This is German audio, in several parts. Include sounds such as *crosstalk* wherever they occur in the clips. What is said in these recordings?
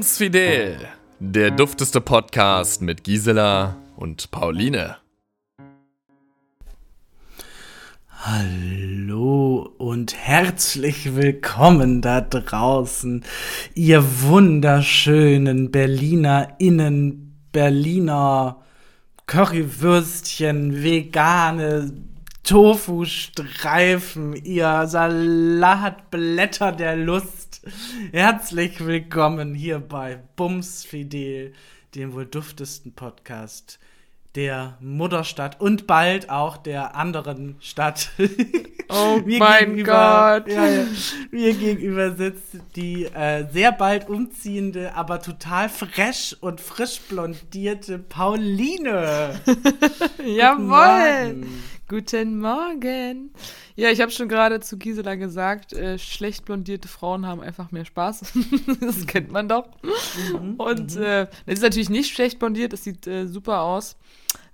Bums Fidel, der dufteste Podcast mit Gisela und Pauline. Hallo und herzlich willkommen da draußen, ihr wunderschönen BerlinerInnen, Berliner Currywürstchen, vegane Tofu-Streifen, ihr Salatblätter der Lust. Herzlich willkommen hier bei Bums Fidel, dem wohl duftesten Podcast der Mutterstadt und bald auch der anderen Stadt. *laughs* Oh mein Gott. Ja, ja, mir gegenüber sitzt die äh, sehr bald umziehende, aber total fresh und frisch blondierte Pauline. *laughs* Jawohl. Guten Morgen. Ja, ich habe schon gerade zu Gisela gesagt, äh, schlecht blondierte Frauen haben einfach mehr Spaß. *laughs* das kennt man doch. Mhm, und mhm. äh, es ist natürlich nicht schlecht blondiert, es sieht äh, super aus.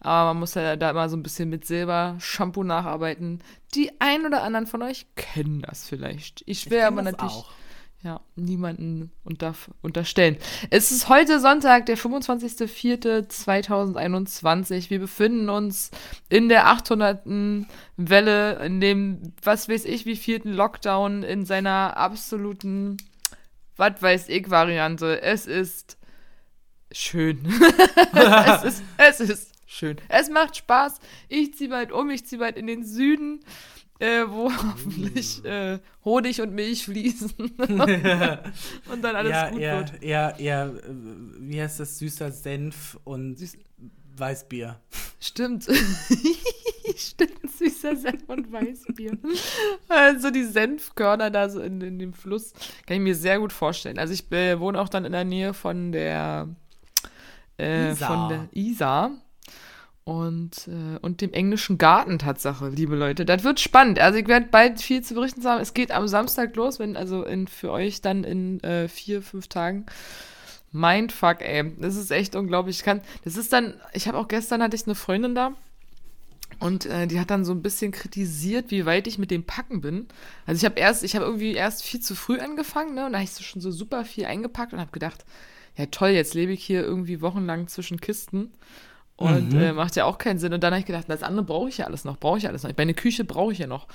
Aber man muss ja da immer so ein bisschen mit Silber-Shampoo nacharbeiten. Die ein oder anderen von euch kennen das vielleicht. Ich will aber natürlich auch. Ja, niemanden unter, unterstellen. Es ist heute Sonntag, der 25.04.2021. Wir befinden uns in der 800. Welle, in dem, was weiß ich, wie vierten Lockdown in seiner absoluten, was weiß ich, Variante. Es ist schön. *laughs* es, ist, es ist schön. Es macht Spaß. Ich ziehe bald um, ich ziehe bald in den Süden, äh, wo *laughs* mm. hoffentlich äh, Honig und Milch fließen. *laughs* und dann alles ja, gut ja, wird. Ja, ja, wie heißt das? Süßer Senf und Süß Weißbier. Stimmt. *laughs* Stimmt, süßer Senf und Weißbier. Also die Senfkörner da so in, in dem Fluss, kann ich mir sehr gut vorstellen. Also ich äh, wohne auch dann in der Nähe von der äh, von der Isar und, äh, und dem englischen Garten Tatsache, liebe Leute. Das wird spannend. Also ich werde bald viel zu berichten haben. Es geht am Samstag los, wenn, also in, für euch dann in äh, vier, fünf Tagen. Mindfuck, ey. Das ist echt unglaublich. Ich kann, das ist dann, ich habe auch gestern hatte ich eine Freundin da. Und äh, die hat dann so ein bisschen kritisiert, wie weit ich mit dem Packen bin. Also ich habe erst, ich habe irgendwie erst viel zu früh angefangen, ne? Und da habe ich so schon so super viel eingepackt und habe gedacht, ja toll, jetzt lebe ich hier irgendwie wochenlang zwischen Kisten. Und mhm. äh, macht ja auch keinen Sinn. Und dann habe ich gedacht, das andere brauche ich ja alles noch, brauche ich alles noch. Meine Küche brauche ich ja noch.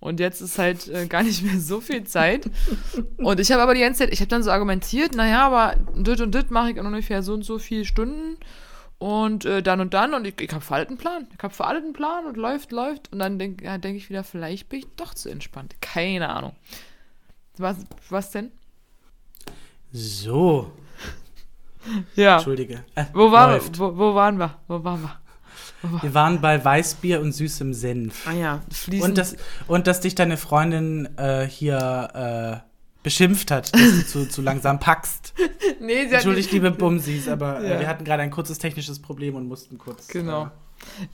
Und jetzt ist halt äh, gar nicht mehr so viel Zeit. *laughs* und ich habe aber die ganze Zeit, ich habe dann so argumentiert, naja, aber dit und dit mache ich in ungefähr so und so viele Stunden. Und äh, dann und dann. Und ich, ich habe für alles einen Plan. Ich habe für alles einen Plan und läuft, läuft. Und dann denke ja, denk ich wieder, vielleicht bin ich doch zu entspannt. Keine Ahnung. Was, was denn? So, ja. Entschuldige. Äh, wo, war, wo, wo, waren wir? Wo waren wir? Wir waren bei Weißbier und süßem Senf. Ah ja, fließend. Und, das, und dass dich deine Freundin äh, hier äh, beschimpft hat, dass du zu, zu langsam packst. *laughs* nee, sie Entschuldigt, liebe Bumsis, aber äh, ja. wir hatten gerade ein kurzes technisches Problem und mussten kurz. Genau.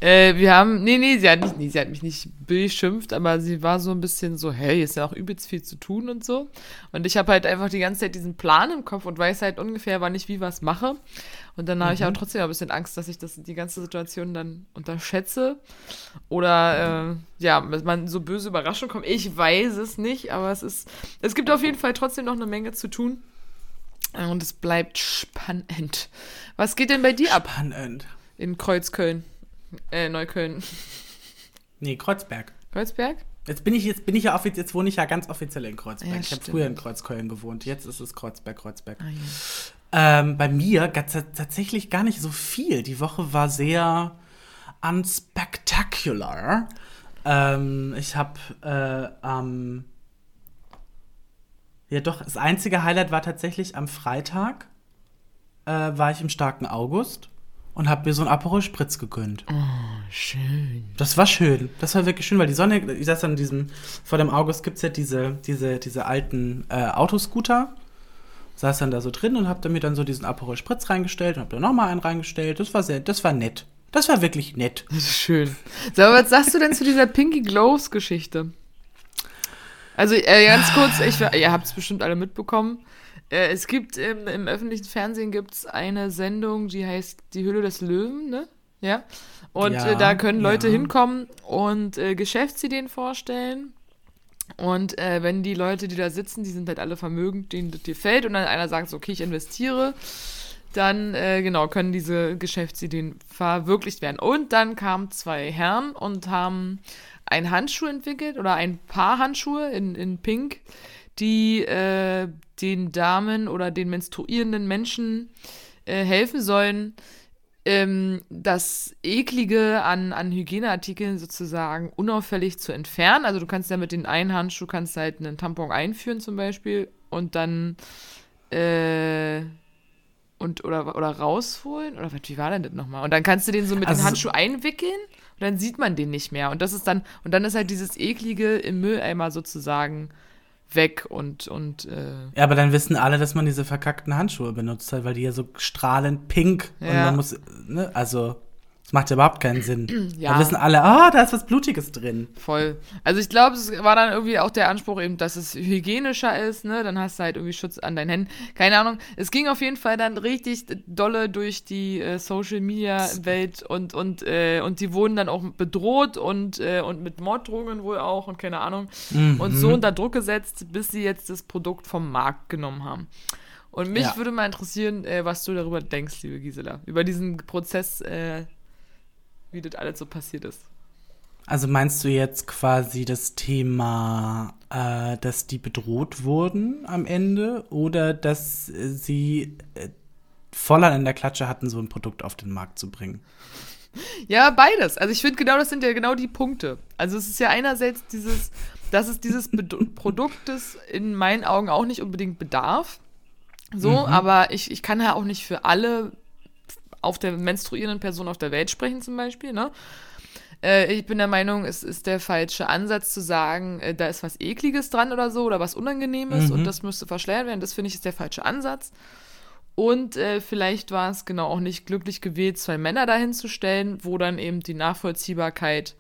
Äh, wir haben, nee, nee, sie hat, nicht, nee, sie hat mich nicht beschimpft, aber sie war so ein bisschen so, hey, ist ja auch übelst viel zu tun und so. Und ich habe halt einfach die ganze Zeit diesen Plan im Kopf und weiß halt ungefähr, wann ich wie was mache. Und dann habe ich aber mhm. trotzdem ein bisschen Angst, dass ich das, die ganze Situation dann unterschätze. Oder, äh, ja, man so böse Überraschung kommt. Ich weiß es nicht, aber es ist, es gibt auf jeden Fall trotzdem noch eine Menge zu tun. Und es bleibt spannend. Was geht denn bei dir ab? Spannend. In Kreuzköln. Äh, Neukölln. Nee, Kreuzberg. Kreuzberg? Jetzt bin ich, jetzt bin ich ja offiziell, jetzt wohne ich ja ganz offiziell in Kreuzberg. Ja, ich habe früher in Kreuzköln gewohnt. Jetzt ist es Kreuzberg, Kreuzberg. Ah, ja. ähm, bei mir tatsächlich gar nicht so viel. Die Woche war sehr unspectacular. Ähm, ich habe äh, am ja doch, das einzige Highlight war tatsächlich am Freitag äh, war ich im starken August und habe mir so einen Aperol Spritz gegönnt. Oh, schön. Das war schön. Das war wirklich schön, weil die Sonne, ich saß an diesem, vor dem August gibt es ja diese, diese, diese alten äh, Autoscooter. Saß dann da so drin und hab dann mir dann so diesen Aperol Spritz reingestellt und hab da nochmal einen reingestellt. Das war sehr, das war nett. Das war wirklich nett. Das ist schön. So, aber was sagst du denn zu dieser Pinky Glows Geschichte? Also äh, ganz kurz, ich, ihr habt es bestimmt alle mitbekommen. Äh, es gibt im, im öffentlichen Fernsehen gibt's eine Sendung, die heißt Die Hülle des Löwen, ne? Ja. Und ja, äh, da können Leute ja. hinkommen und äh, Geschäftsideen vorstellen. Und äh, wenn die Leute, die da sitzen, die sind halt alle vermögend, denen das gefällt und dann einer sagt, so, okay, ich investiere, dann äh, genau können diese Geschäftsideen verwirklicht werden. Und dann kamen zwei Herren und haben einen Handschuh entwickelt oder ein paar Handschuhe in, in Pink, die äh, den Damen oder den menstruierenden Menschen äh, helfen sollen, ähm, das Eklige an, an Hygieneartikeln sozusagen unauffällig zu entfernen. Also du kannst ja mit den einen Handschuh kannst halt einen Tampon einführen zum Beispiel und dann äh, und oder, oder rausholen oder wie war denn das nochmal? Und dann kannst du den so mit also, dem Handschuh einwickeln und dann sieht man den nicht mehr. Und das ist dann, und dann ist halt dieses eklige im Mülleimer sozusagen weg und und äh Ja, aber dann wissen alle, dass man diese verkackten Handschuhe benutzt hat, weil die ja so strahlend pink ja. und man muss, ne, also das macht ja überhaupt keinen Sinn. *clears throat* Ja. Da wissen alle, ah, da ist was Blutiges drin. Voll. Also ich glaube, es war dann irgendwie auch der Anspruch eben, dass es hygienischer ist, ne? Dann hast du halt irgendwie Schutz an deinen Händen. Keine Ahnung. Es ging auf jeden Fall dann richtig dolle durch die äh, Social Media Welt und und äh, und die wurden dann auch bedroht und äh, und mit Morddrohungen wohl auch und keine Ahnung mhm. und so unter Druck gesetzt, bis sie jetzt das Produkt vom Markt genommen haben. Und mich ja. würde mal interessieren, äh, was du darüber denkst, liebe Gisela, über diesen Prozess äh, wie das alles so passiert ist. Also meinst du jetzt quasi das Thema, äh, dass die bedroht wurden am Ende oder dass sie äh, voller in der Klatsche hatten, so ein Produkt auf den Markt zu bringen? *laughs* Ja, beides. Also ich finde genau, das sind ja genau die Punkte. Also es ist ja einerseits dieses, dass es dieses *laughs* Produktes in meinen Augen auch nicht unbedingt bedarf. So, mhm. aber ich, ich kann ja auch nicht für alle auf der menstruierenden Person auf der Welt sprechen zum Beispiel, ne? Äh, ich bin der Meinung, es ist der falsche Ansatz zu sagen, äh, da ist was Ekliges dran oder so oder was Unangenehmes mhm. und das müsste verschleiert werden. Das finde ich ist der falsche Ansatz. Und äh, vielleicht war es genau auch nicht glücklich gewählt, zwei Männer dahin zu stellen, wo dann eben die Nachvollziehbarkeit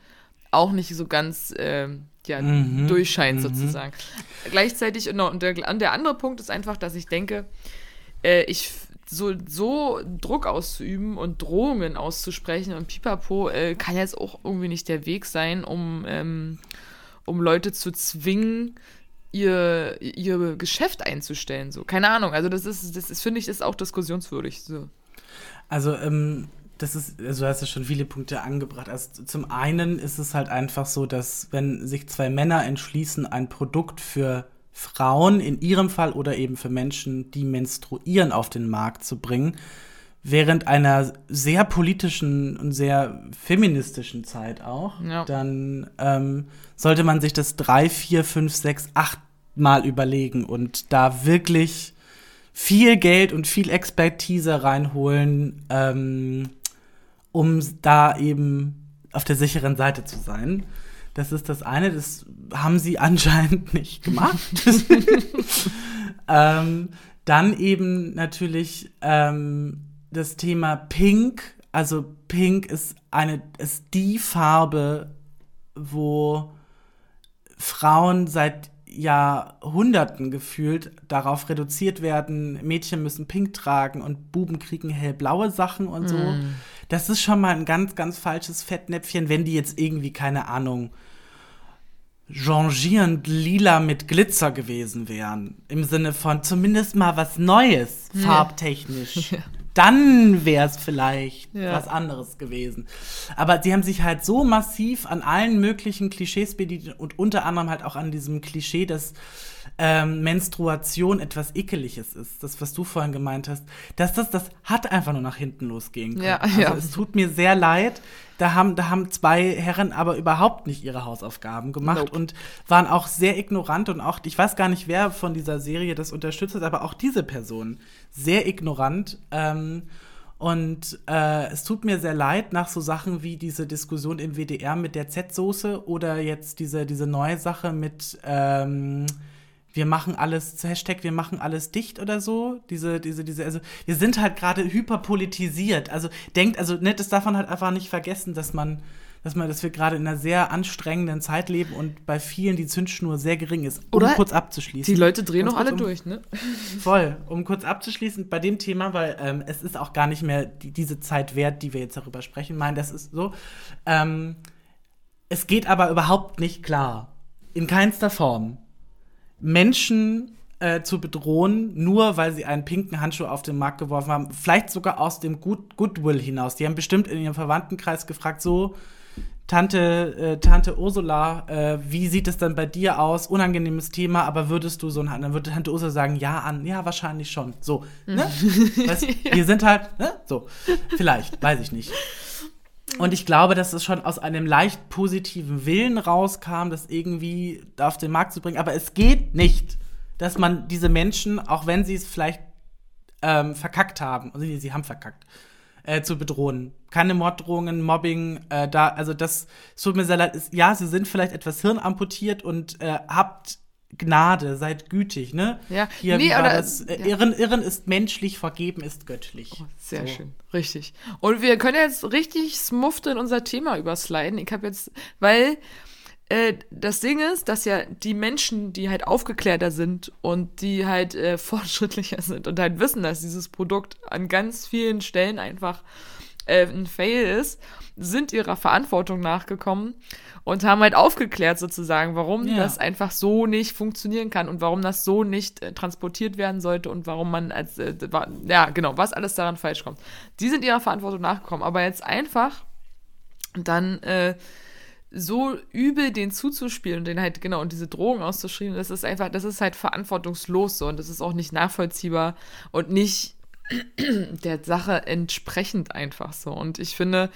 auch nicht so ganz äh, ja, mhm. durchscheint, mhm. sozusagen. Gleichzeitig, und der, und der andere Punkt ist einfach, dass ich denke, äh, ich so, so Druck auszuüben und Drohungen auszusprechen und pipapo äh, kann jetzt auch irgendwie nicht der Weg sein, um, ähm, um Leute zu zwingen, ihr, ihr Geschäft einzustellen. So, keine Ahnung. Also das ist, das ist, finde ich, ist auch diskussionswürdig. So. Also, ähm, das ist, also du hast ja schon viele Punkte angebracht. Also zum einen ist es halt einfach so, dass wenn sich zwei Männer entschließen, ein Produkt für Frauen in ihrem Fall oder eben für Menschen, die menstruieren, auf den Markt zu bringen, während einer sehr politischen und sehr feministischen Zeit auch, ja. dann ähm, sollte man sich das drei, vier, fünf, sechs, acht Mal überlegen und da wirklich viel Geld und viel Expertise reinholen, ähm, um da eben auf der sicheren Seite zu sein. Das ist das eine, das haben sie *laughs* anscheinend nicht gemacht. *laughs* ähm, dann eben natürlich ähm, das Thema Pink. Also Pink ist eine, ist die Farbe, wo Frauen seit Jahrhunderten gefühlt darauf reduziert werden, Mädchen müssen pink tragen und Buben kriegen hellblaue Sachen und so. Mm. Das ist schon mal ein ganz, ganz falsches Fettnäpfchen, wenn die jetzt irgendwie, keine Ahnung, changierend lila mit Glitzer gewesen wären. Im Sinne von zumindest mal was Neues, ja. farbtechnisch. Ja. Dann wäre es vielleicht ja. was anderes gewesen. Aber sie haben sich halt so massiv an allen möglichen Klischees bedient und unter anderem halt auch an diesem Klischee, dass ähm, Menstruation etwas Ekeliges ist, das, was du vorhin gemeint hast, dass das, das hat einfach nur nach hinten losgehen können. Ja, also ja. es tut mir sehr leid. Da haben, da haben zwei Herren aber überhaupt nicht ihre Hausaufgaben gemacht nope. und waren auch sehr ignorant und auch, ich weiß gar nicht, wer von dieser Serie das unterstützt hat, aber auch diese Person sehr ignorant. Ähm, und äh, es tut mir sehr leid nach so Sachen wie diese Diskussion im WDR mit der Z-Soße oder jetzt diese, diese neue Sache mit ähm, wir machen alles, Hashtag, wir machen alles dicht oder so. Diese, diese, diese, also wir sind halt gerade hyperpolitisiert. Also denkt, also ne, das darf man halt einfach nicht vergessen, dass man, dass man, dass wir gerade in einer sehr anstrengenden Zeit leben und bei vielen die Zündschnur sehr gering ist. Um oder kurz abzuschließen. Die Leute drehen noch alle um, durch, ne? *laughs* Voll. Um kurz abzuschließen bei dem Thema, weil ähm, es ist auch gar nicht mehr die, diese Zeit wert, die wir jetzt darüber sprechen. Meine, das ist so. Ähm, es geht aber überhaupt nicht klar in keinster Form Menschen äh, zu bedrohen, nur weil sie einen pinken Handschuh auf den Markt geworfen haben. Vielleicht sogar aus dem Good Goodwill hinaus. Die haben bestimmt in ihrem Verwandtenkreis gefragt, so, Tante, äh, Tante Ursula, äh, wie sieht es dann bei dir aus? Unangenehmes Thema, aber würdest du so ein, dann würde Tante Ursula sagen, ja, an, ja, wahrscheinlich schon. So, ne? weißt, wir sind halt, ne? So, vielleicht, weiß ich nicht. Und ich glaube, dass es schon aus einem leicht positiven Willen rauskam, das irgendwie auf den Markt zu bringen. Aber es geht nicht dass man diese Menschen, auch wenn sie es vielleicht ähm, verkackt haben, also sie haben verkackt, äh, zu bedrohen. Keine Morddrohungen, Mobbing, äh, da, also das, es tut mir sehr leid, ist, ja, sie sind vielleicht etwas hirnamputiert und äh, habt Gnade, seid gütig, ne? Ja, Hier, nee, oder, das? Äh, ja. Irren, Irren ist menschlich, vergeben ist göttlich. Oh, sehr So. schön, richtig. Und wir können jetzt richtig smooth in unser Thema übersliden. Ich habe jetzt, weil äh, das Ding ist, dass ja die Menschen, die halt aufgeklärter sind und die halt äh, *laughs* fortschrittlicher sind und halt wissen, dass dieses Produkt an ganz vielen Stellen einfach äh, ein Fail ist, sind ihrer Verantwortung nachgekommen und haben halt aufgeklärt sozusagen, warum Ja. das einfach so nicht funktionieren kann und warum das so nicht äh, transportiert werden sollte und warum man als, äh, wa- ja genau, was alles daran falsch kommt. Die sind ihrer Verantwortung nachgekommen, aber jetzt einfach dann äh, so übel den zuzuspielen und den halt, genau, und diese Drohung auszuschreiben, das ist einfach, das ist halt verantwortungslos so und das ist auch nicht nachvollziehbar und nicht *clears throat* der Sache entsprechend einfach so. Und ich finde,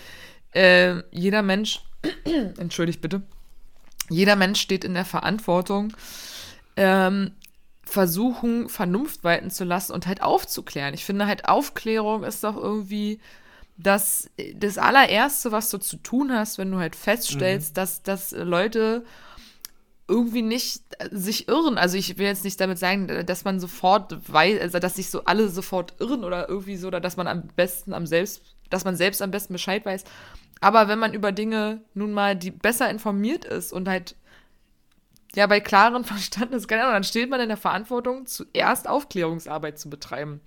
äh, jeder Mensch, *clears throat* entschuldigt bitte, jeder Mensch steht in der Verantwortung, ähm, versuchen, Vernunft walten zu lassen und halt aufzuklären. Ich finde halt, Aufklärung ist doch irgendwie das, das allererste, was du zu tun hast, wenn du halt feststellst, dass, dass Leute irgendwie nicht äh, sich irren. Also ich will jetzt nicht damit sagen, dass man sofort weiß, also dass sich so alle sofort irren oder irgendwie so, oder dass man am besten am selbst, dass man selbst am besten Bescheid weiß. Aber wenn man über Dinge nun mal die besser informiert ist und halt ja bei klarem *laughs* Verstand ist, keine Ahnung, dann steht man in der Verantwortung, zuerst Aufklärungsarbeit zu betreiben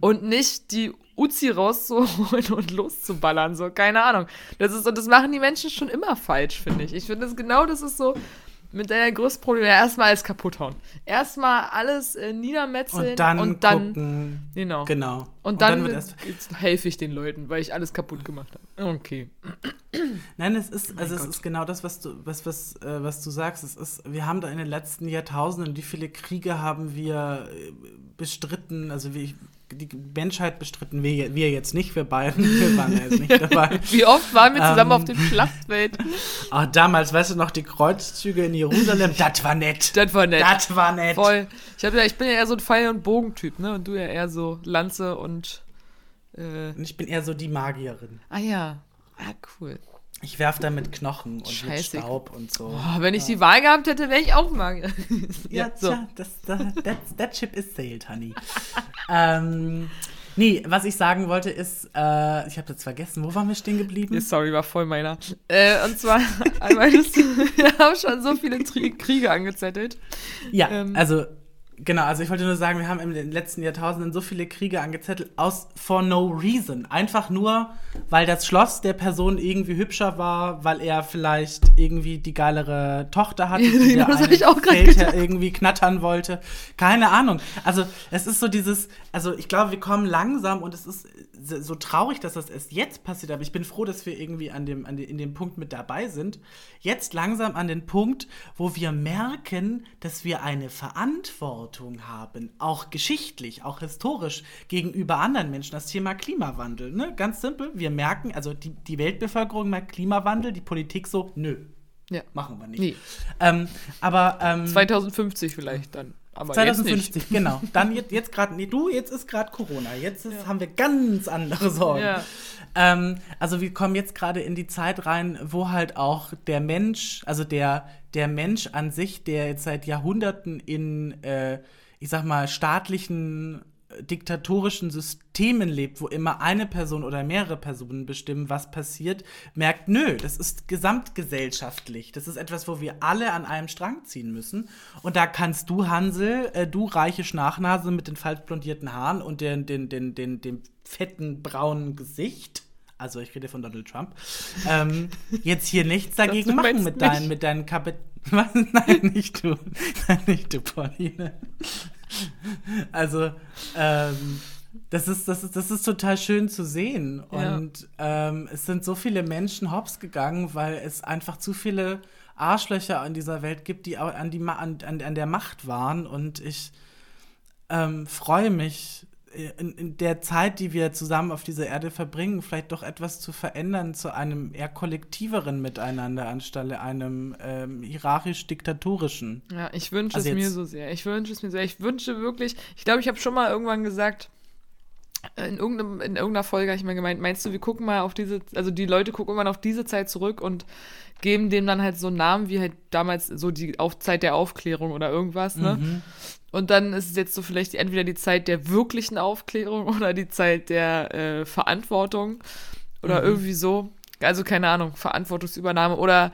und nicht die Uzi rauszuholen *laughs* und loszuballern, so, keine Ahnung. Das ist, und das machen die Menschen schon immer falsch, finde ich. Ich finde das genau, das ist so mit der größten Problem. Ja, erstmal alles kaputt hauen. Erstmal alles äh, niedermetzeln Und dann, und dann gucken. genau. Genau. Und dann, wird erst jetzt helfe ich den Leuten, weil ich alles kaputt gemacht habe. Okay. Nein, es ist, also es Gott. ist genau das, was du, was, was, äh, was du sagst. Es ist, wir haben da in den letzten Jahrtausenden, wie viele Kriege haben wir äh, bestritten, also wie die Menschheit bestritten, wir, wir jetzt nicht, wir beiden, *laughs* wir waren ja jetzt nicht dabei. *laughs* Wie oft waren wir zusammen Ähm. auf dem Schlachtfeld? Ah, damals, weißt du noch, die Kreuzzüge in Jerusalem, *laughs* das war nett. Das war nett. Das war nett. Voll. Ich, hab ja, ich bin ja eher so ein Pfeil- und Bogentyp, ne? Und du ja eher so Lanze und. Äh, Und ich bin eher so die Magierin. ah ja. Ah, cool. Ich werf da mit Knochen und mit Scheiße. Staub und so. Oh, wenn ich die Wahl gehabt hätte, wäre ich auch Magier. *laughs* Ja, so. tja, das, das, that, that ship is sailed, honey. ähm, nee, was ich sagen wollte ist, äh, ich habe jetzt vergessen, wo waren wir stehen geblieben? Ja, sorry, war voll meiner. Äh, und zwar, *laughs* einmal, *laughs* wir haben schon so viele Tri Kriege angezettelt. Ja, ähm, also genau, also ich wollte nur sagen, wir haben in den letzten Jahrtausenden so viele Kriege angezettelt aus for no reason. Einfach nur, weil das Schloss der Person irgendwie hübscher war, weil er vielleicht irgendwie die geilere Tochter hatte, *laughs* die Genau, der das ich auch Feldherr irgendwie knattern wollte. Keine Ahnung. Also es ist so dieses, also ich glaube, wir kommen langsam und es ist so traurig, dass das erst jetzt passiert, aber ich bin froh, dass wir irgendwie an dem, an de, in dem Punkt mit dabei sind. Jetzt langsam an den Punkt, wo wir merken, dass wir eine Verantwortung haben, auch geschichtlich, auch historisch gegenüber anderen Menschen. Das Thema Klimawandel, ne? Ganz simpel. Wir merken, also die, die Weltbevölkerung merkt Klimawandel, die Politik so, nö, Ja. machen wir nicht. Nee. Ähm, aber ähm, 2050 vielleicht dann. Aber jetzt 2050, nicht. genau. *laughs* Dann jetzt, jetzt gerade, nee, du, jetzt ist gerade Corona. Jetzt ist, haben wir ganz andere Sorgen. Ja. Ähm, also wir kommen jetzt gerade in die Zeit rein, wo halt auch der Mensch, also der, der Mensch an sich, der jetzt seit Jahrhunderten in, äh, ich sag mal, staatlichen äh, diktatorischen Systemen lebt, wo immer eine Person oder mehrere Personen bestimmen, was passiert, merkt, nö, das ist gesamtgesellschaftlich. Das ist etwas, wo wir alle an einem Strang ziehen müssen. Und da kannst du, Hansel, äh, du reiche Schnachnase mit den falsch blondierten Haaren und den, den, den, den, dem fetten braunen Gesicht, also ich rede von Donald Trump, ähm, jetzt hier nichts dagegen du machen mit deinen, mit deinen Kapit *laughs* Was? Nein, nicht du. Nein, nicht du, Pauline. Also, ähm, das ist, das, ist, das ist total schön zu sehen. Ja. Und ähm, es sind so viele Menschen hops gegangen, weil es einfach zu viele Arschlöcher in dieser Welt gibt, die an, die, an, an, an der Macht waren. Und ich ähm, freue mich, in, in der Zeit, die wir zusammen auf dieser Erde verbringen, vielleicht doch etwas zu verändern zu einem eher kollektiveren Miteinander anstelle einem ähm, hierarchisch-diktatorischen. Ja, ich wünsche Also es mir so sehr. Ich wünsche es mir sehr. Ich wünsche wirklich, ich glaube, ich habe schon mal irgendwann gesagt, äh, in, irgendeinem, in irgendeiner Folge habe ich mal gemeint, meinst du, wir gucken mal auf diese, also die Leute gucken immer auf diese Zeit zurück und geben dem dann halt so einen Namen wie halt damals so die auf Zeit der Aufklärung oder irgendwas, ne? Mhm. Und dann ist es jetzt so vielleicht entweder die Zeit der wirklichen Aufklärung *laughs* oder die Zeit der äh, Verantwortung oder Mhm. irgendwie so. Also keine Ahnung, Verantwortungsübernahme oder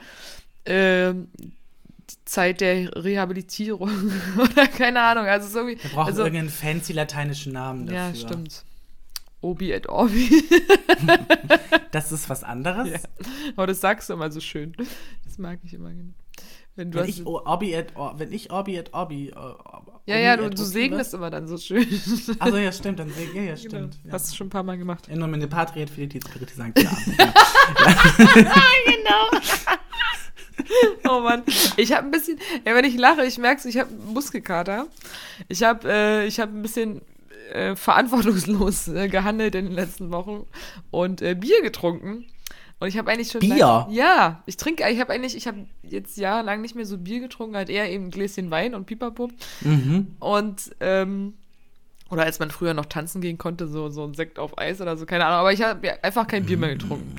die Zeit der Rehabilitierung *laughs* oder keine Ahnung. Also so irgendwie. Wir brauchen also, irgendeinen fancy lateinischen Namen dafür. ja, stimmt. Obi et Orbi. *laughs* Das ist was anderes. Ja. Aber das sagst du immer so schön. Das mag ich immer gerne. Wenn du Wenn ich, O- Orbi et, Or, wenn ich Orbi et Orbi. äh, ja, ja, Obi du, du segnest immer dann so schön. Also ja, stimmt, dann seg- ja, ja, Genau. stimmt. Ja. Hast du schon ein paar Mal gemacht. In nomine Patria et Filii et Spiritus Sancti. Amen. *laughs* Oh Mann, ich habe ein bisschen, ja, wenn ich lache, ich merke ich habe Muskelkater. Ich habe äh, ich habe ein bisschen äh, verantwortungslos äh, gehandelt in den letzten Wochen und äh, Bier getrunken. Und ich habe eigentlich schon Bier? Lang, ja, ich trinke, ich habe eigentlich, ich habe jetzt jahrelang nicht mehr so Bier getrunken, halt eher eben ein Gläschen Wein und Pipapo. mhm. Und, ähm, oder als man früher noch tanzen gehen konnte, so, so ein Sekt auf Eis oder so, keine Ahnung. Aber ich habe ja einfach kein Bier mehr getrunken.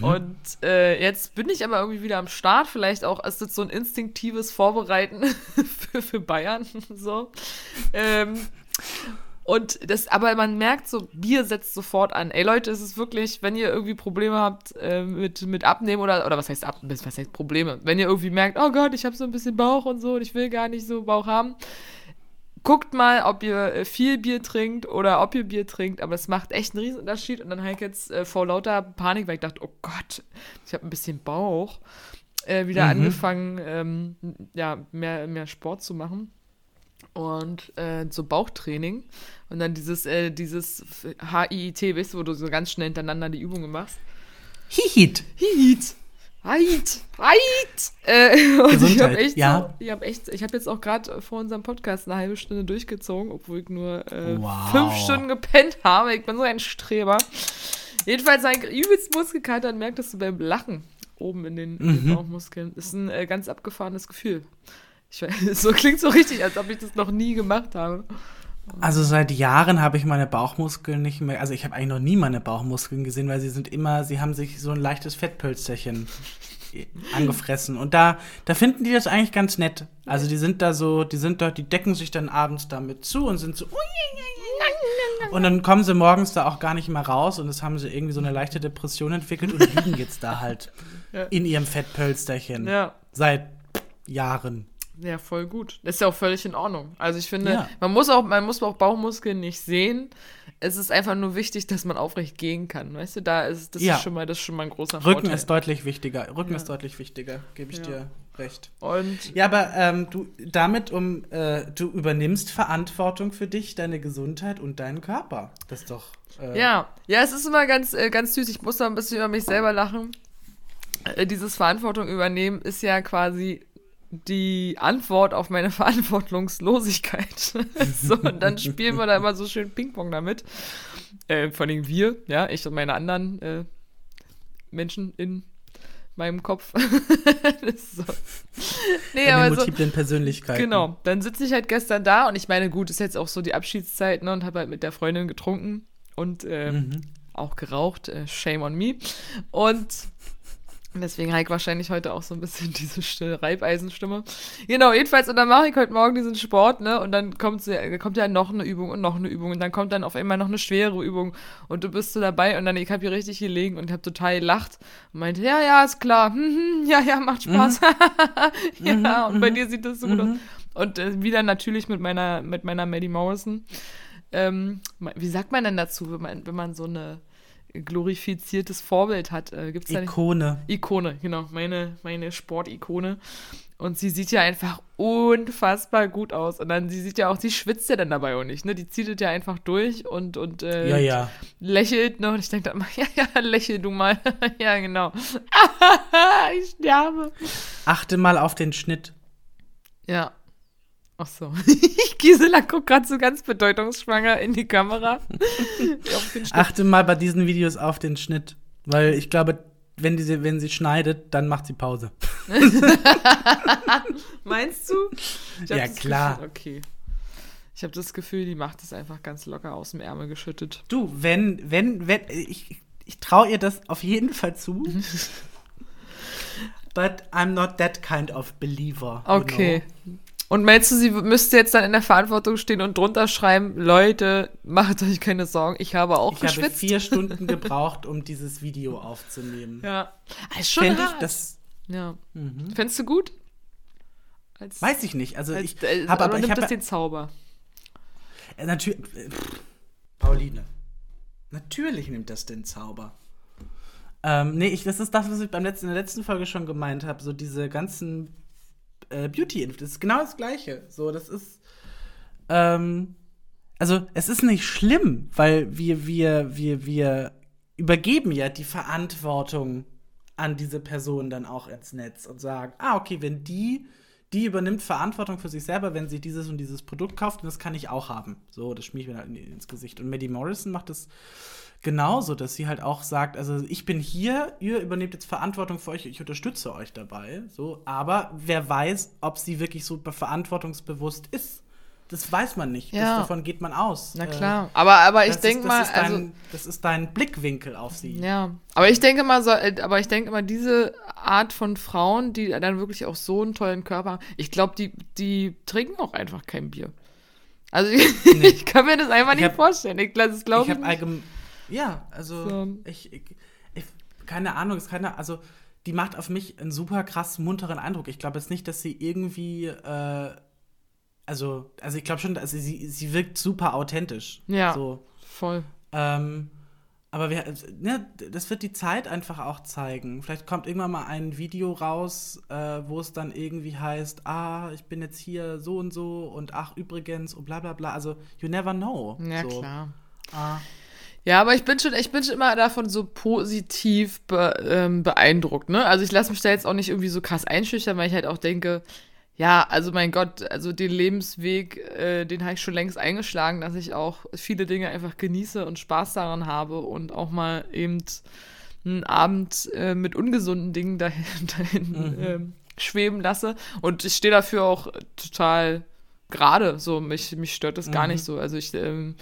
Und äh, jetzt bin ich aber irgendwie wieder am Start. Vielleicht auch ist das so ein instinktives Vorbereiten *laughs* für, für Bayern. *laughs* so. Ähm, und das, aber man merkt so, Bier setzt sofort an. Ey Leute, es ist wirklich, wenn ihr irgendwie Probleme habt äh, mit, mit Abnehmen oder, oder was heißt Ab, was heißt Probleme? Wenn ihr irgendwie merkt, oh Gott, ich habe so ein bisschen Bauch und so und ich will gar nicht so Bauch haben, guckt mal, ob ihr äh, viel Bier trinkt oder ob ihr Bier trinkt, aber es macht echt einen Riesenunterschied. Und dann habe ich jetzt äh, vor lauter Panik, weil ich dachte, oh Gott, ich habe ein bisschen Bauch, äh, wieder Mhm. angefangen, ähm, ja, mehr, mehr Sport zu machen. Und äh, so Bauchtraining. Und dann dieses, äh, dieses HIIT, weißt du, wo du so ganz schnell hintereinander die Übungen machst. Hihit. Hiit. Heit. Heit. Äh, *laughs* und ich habe echt, ja. so, ich habe echt, ich habe jetzt auch gerade vor unserem Podcast eine halbe Stunde durchgezogen, obwohl ich nur äh, Wow. fünf Stunden gepennt habe. Ich bin so ein Streber. Jedenfalls ein übelst Muskelkater und merkt, dass du beim Lachen oben in den, in den Mhm. Bauchmuskeln. ist ein äh, ganz abgefahrenes Gefühl. Weiß, *laughs* so klingt so richtig, als ob ich das noch nie gemacht habe. Also seit Jahren habe ich meine Bauchmuskeln nicht mehr. Also ich habe eigentlich noch nie meine Bauchmuskeln gesehen, weil sie sind immer, sie haben sich so ein leichtes Fettpölsterchen *laughs* angefressen. Und da, da finden die das eigentlich ganz nett. Also die sind da so, die sind dort, die decken sich dann abends damit zu und sind so. Und dann kommen sie morgens da auch gar nicht mehr raus und es haben sie irgendwie so eine leichte Depression entwickelt und liegen jetzt da halt *laughs* in ihrem Fettpölsterchen. Ja. Seit Jahren. Ja, voll gut. Das ist ja auch völlig in Ordnung. Also ich finde, Ja. man muss auch, man muss auch Bauchmuskeln nicht sehen. Es ist einfach nur wichtig, dass man aufrecht gehen kann. Weißt du, da ist das Ja. ist schon mal, das schon mal ein großer Rücken Vorteil. ist deutlich wichtiger. Rücken Ja. ist deutlich wichtiger, gebe ich dir recht. Und Ja, aber ähm, du damit um äh, du übernimmst Verantwortung für dich, deine Gesundheit und deinen Körper. Das ist doch äh, ja, ja, es ist immer ganz, äh, ganz süß. Ich muss da ein bisschen über mich selber lachen. Äh, dieses Verantwortung übernehmen ist ja quasi die Antwort auf meine *laughs* Verantwortungslosigkeit. *laughs* so, und dann spielen wir da immer so schön Ping-Pong damit. Äh, vor allem wir, ja, ich und meine anderen äh, Menschen in meinem Kopf. *laughs* so. Nee, aber so, multiplen Persönlichkeiten. Genau, dann sitze ich halt gestern da und ich meine, gut, ist jetzt auch so die Abschiedszeit, ne, und habe halt mit der Freundin getrunken und äh, Mhm. auch geraucht, äh, shame on me. Und deswegen ich wahrscheinlich heute auch so ein bisschen *laughs* diese Stimme, Reibeisenstimme. Genau, jedenfalls, und dann mache ich heute Morgen diesen Sport, ne, und dann kommt, sie- kommt ja noch eine Übung und noch eine Übung und dann kommt dann auf einmal noch eine schwere Übung und du bist so dabei und dann, ich habe hier richtig gelegen und habe total gelacht und meinte, ja, ja, ist klar, hm, *laughs* ja, ja, macht Spaß. *laughs* ja, und bei dir sieht das so gut aus. Und äh, wieder natürlich mit meiner, mit meiner Maddie Morrison. Ähm, wie sagt man denn dazu, wenn man, wenn man so eine glorifiziertes Vorbild hat. Äh, gibt's da nicht? Ikone. Ikone, genau, meine, meine Sportikone. Und sie sieht ja einfach unfassbar gut aus. Und dann, sie sieht ja auch, sie schwitzt ja dann dabei auch nicht, ne? Die zieht ja einfach durch und, und äh, Ja, ja. lächelt, ne? Und ich denke dann immer, *laughs* ja, ja, lächel du mal. *laughs* ja, genau. *laughs* ich sterbe. Achte mal auf den Schnitt. Ja. Ach so. *laughs* Gisela guckt gerade so ganz bedeutungsschwanger in die Kamera. *laughs* Achte mal bei diesen Videos auf den Schnitt. Weil ich glaube, wenn, diese, wenn sie schneidet, dann macht sie Pause. *laughs* Meinst du? Ja, klar. Gefühl, okay. Ich habe das Gefühl, die macht es einfach ganz locker aus dem Ärmel geschüttet. Du, wenn, wenn, wenn, ich, ich traue ihr das auf jeden Fall zu. But I'm not that kind of believer. you Okay. Und meinst du, sie müsste jetzt dann in der Verantwortung stehen und drunter schreiben, Leute, macht euch keine Sorgen, ich habe auch? Ich habe geschwitzt. vier *laughs* Stunden gebraucht, um dieses Video aufzunehmen. ja. Ist schon ich hart. das, ja. Fändest du gut? Als, weiß ich nicht. Also als, ich äh, habe aber, ich habe das den Zauber? natürlich, Pauline. Natürlich nimmt das den Zauber. Ähm, nee, ich, das ist das, was ich beim letzten, in der letzten Folge schon gemeint habe. So diese ganzen äh, beauty das ist genau das Gleiche. So, das ist, ähm, also es ist nicht schlimm, weil wir, wir, wir, wir übergeben ja die Verantwortung an diese Person dann auch ins Netz und sagen, ah, okay, wenn die, die übernimmt Verantwortung für sich selber, wenn sie dieses und dieses Produkt kauft, und das kann ich auch haben. So, das schmier ich mir halt in, ins Gesicht. Und Maddie Morrison macht das genauso, dass sie halt auch sagt, also ich bin hier, ihr übernehmt jetzt Verantwortung für euch, ich unterstütze euch dabei, so, aber wer weiß, ob sie wirklich so verantwortungsbewusst ist. Das weiß man nicht. Ja. Das, davon geht man aus. Na Äh, klar. Aber, aber ich denke mal, das ist, dein, also. das ist dein Blickwinkel auf sie. Ja, aber ich denke mal, so, äh, aber ich denke mal, diese Art von Frauen, die dann wirklich auch so einen tollen Körper haben, ich glaube, die, die trinken auch einfach kein Bier. Also ich, *laughs* Nee. ich kann mir das einfach Ich nicht hab- vorstellen. Ich, das ich glaube ich. habe nicht. allgemein. Ja, also So. ich, ich, ich. Keine Ahnung, ist keine. Also, die macht auf mich einen super krass munteren Eindruck. Ich glaube jetzt nicht, dass sie irgendwie. Äh, also, also ich glaube schon, also sie, sie wirkt super authentisch. Ja. So. Voll. Ähm, aber wir, ne, das wird die Zeit einfach auch zeigen. Vielleicht kommt irgendwann mal ein Video raus, äh, wo es dann irgendwie heißt, ah, ich bin jetzt hier so und so und ach, übrigens und bla bla bla. Also, you never know. Ja, so. klar. Ah. Ja, aber ich bin schon, ich bin schon immer davon so positiv be, ähm, beeindruckt, ne? Also ich lasse mich da jetzt auch nicht irgendwie so krass einschüchtern, weil ich halt auch denke, ja, also mein Gott, also den Lebensweg, äh, den habe ich schon längst eingeschlagen, dass ich auch viele Dinge einfach genieße und Spaß daran habe und auch mal eben einen Abend äh, mit ungesunden Dingen dahin, *laughs* dahin ähm, schweben lasse. Und ich stehe dafür auch total gerade. So, mich, mich stört das gar Mhm. nicht so. Also ich ähm,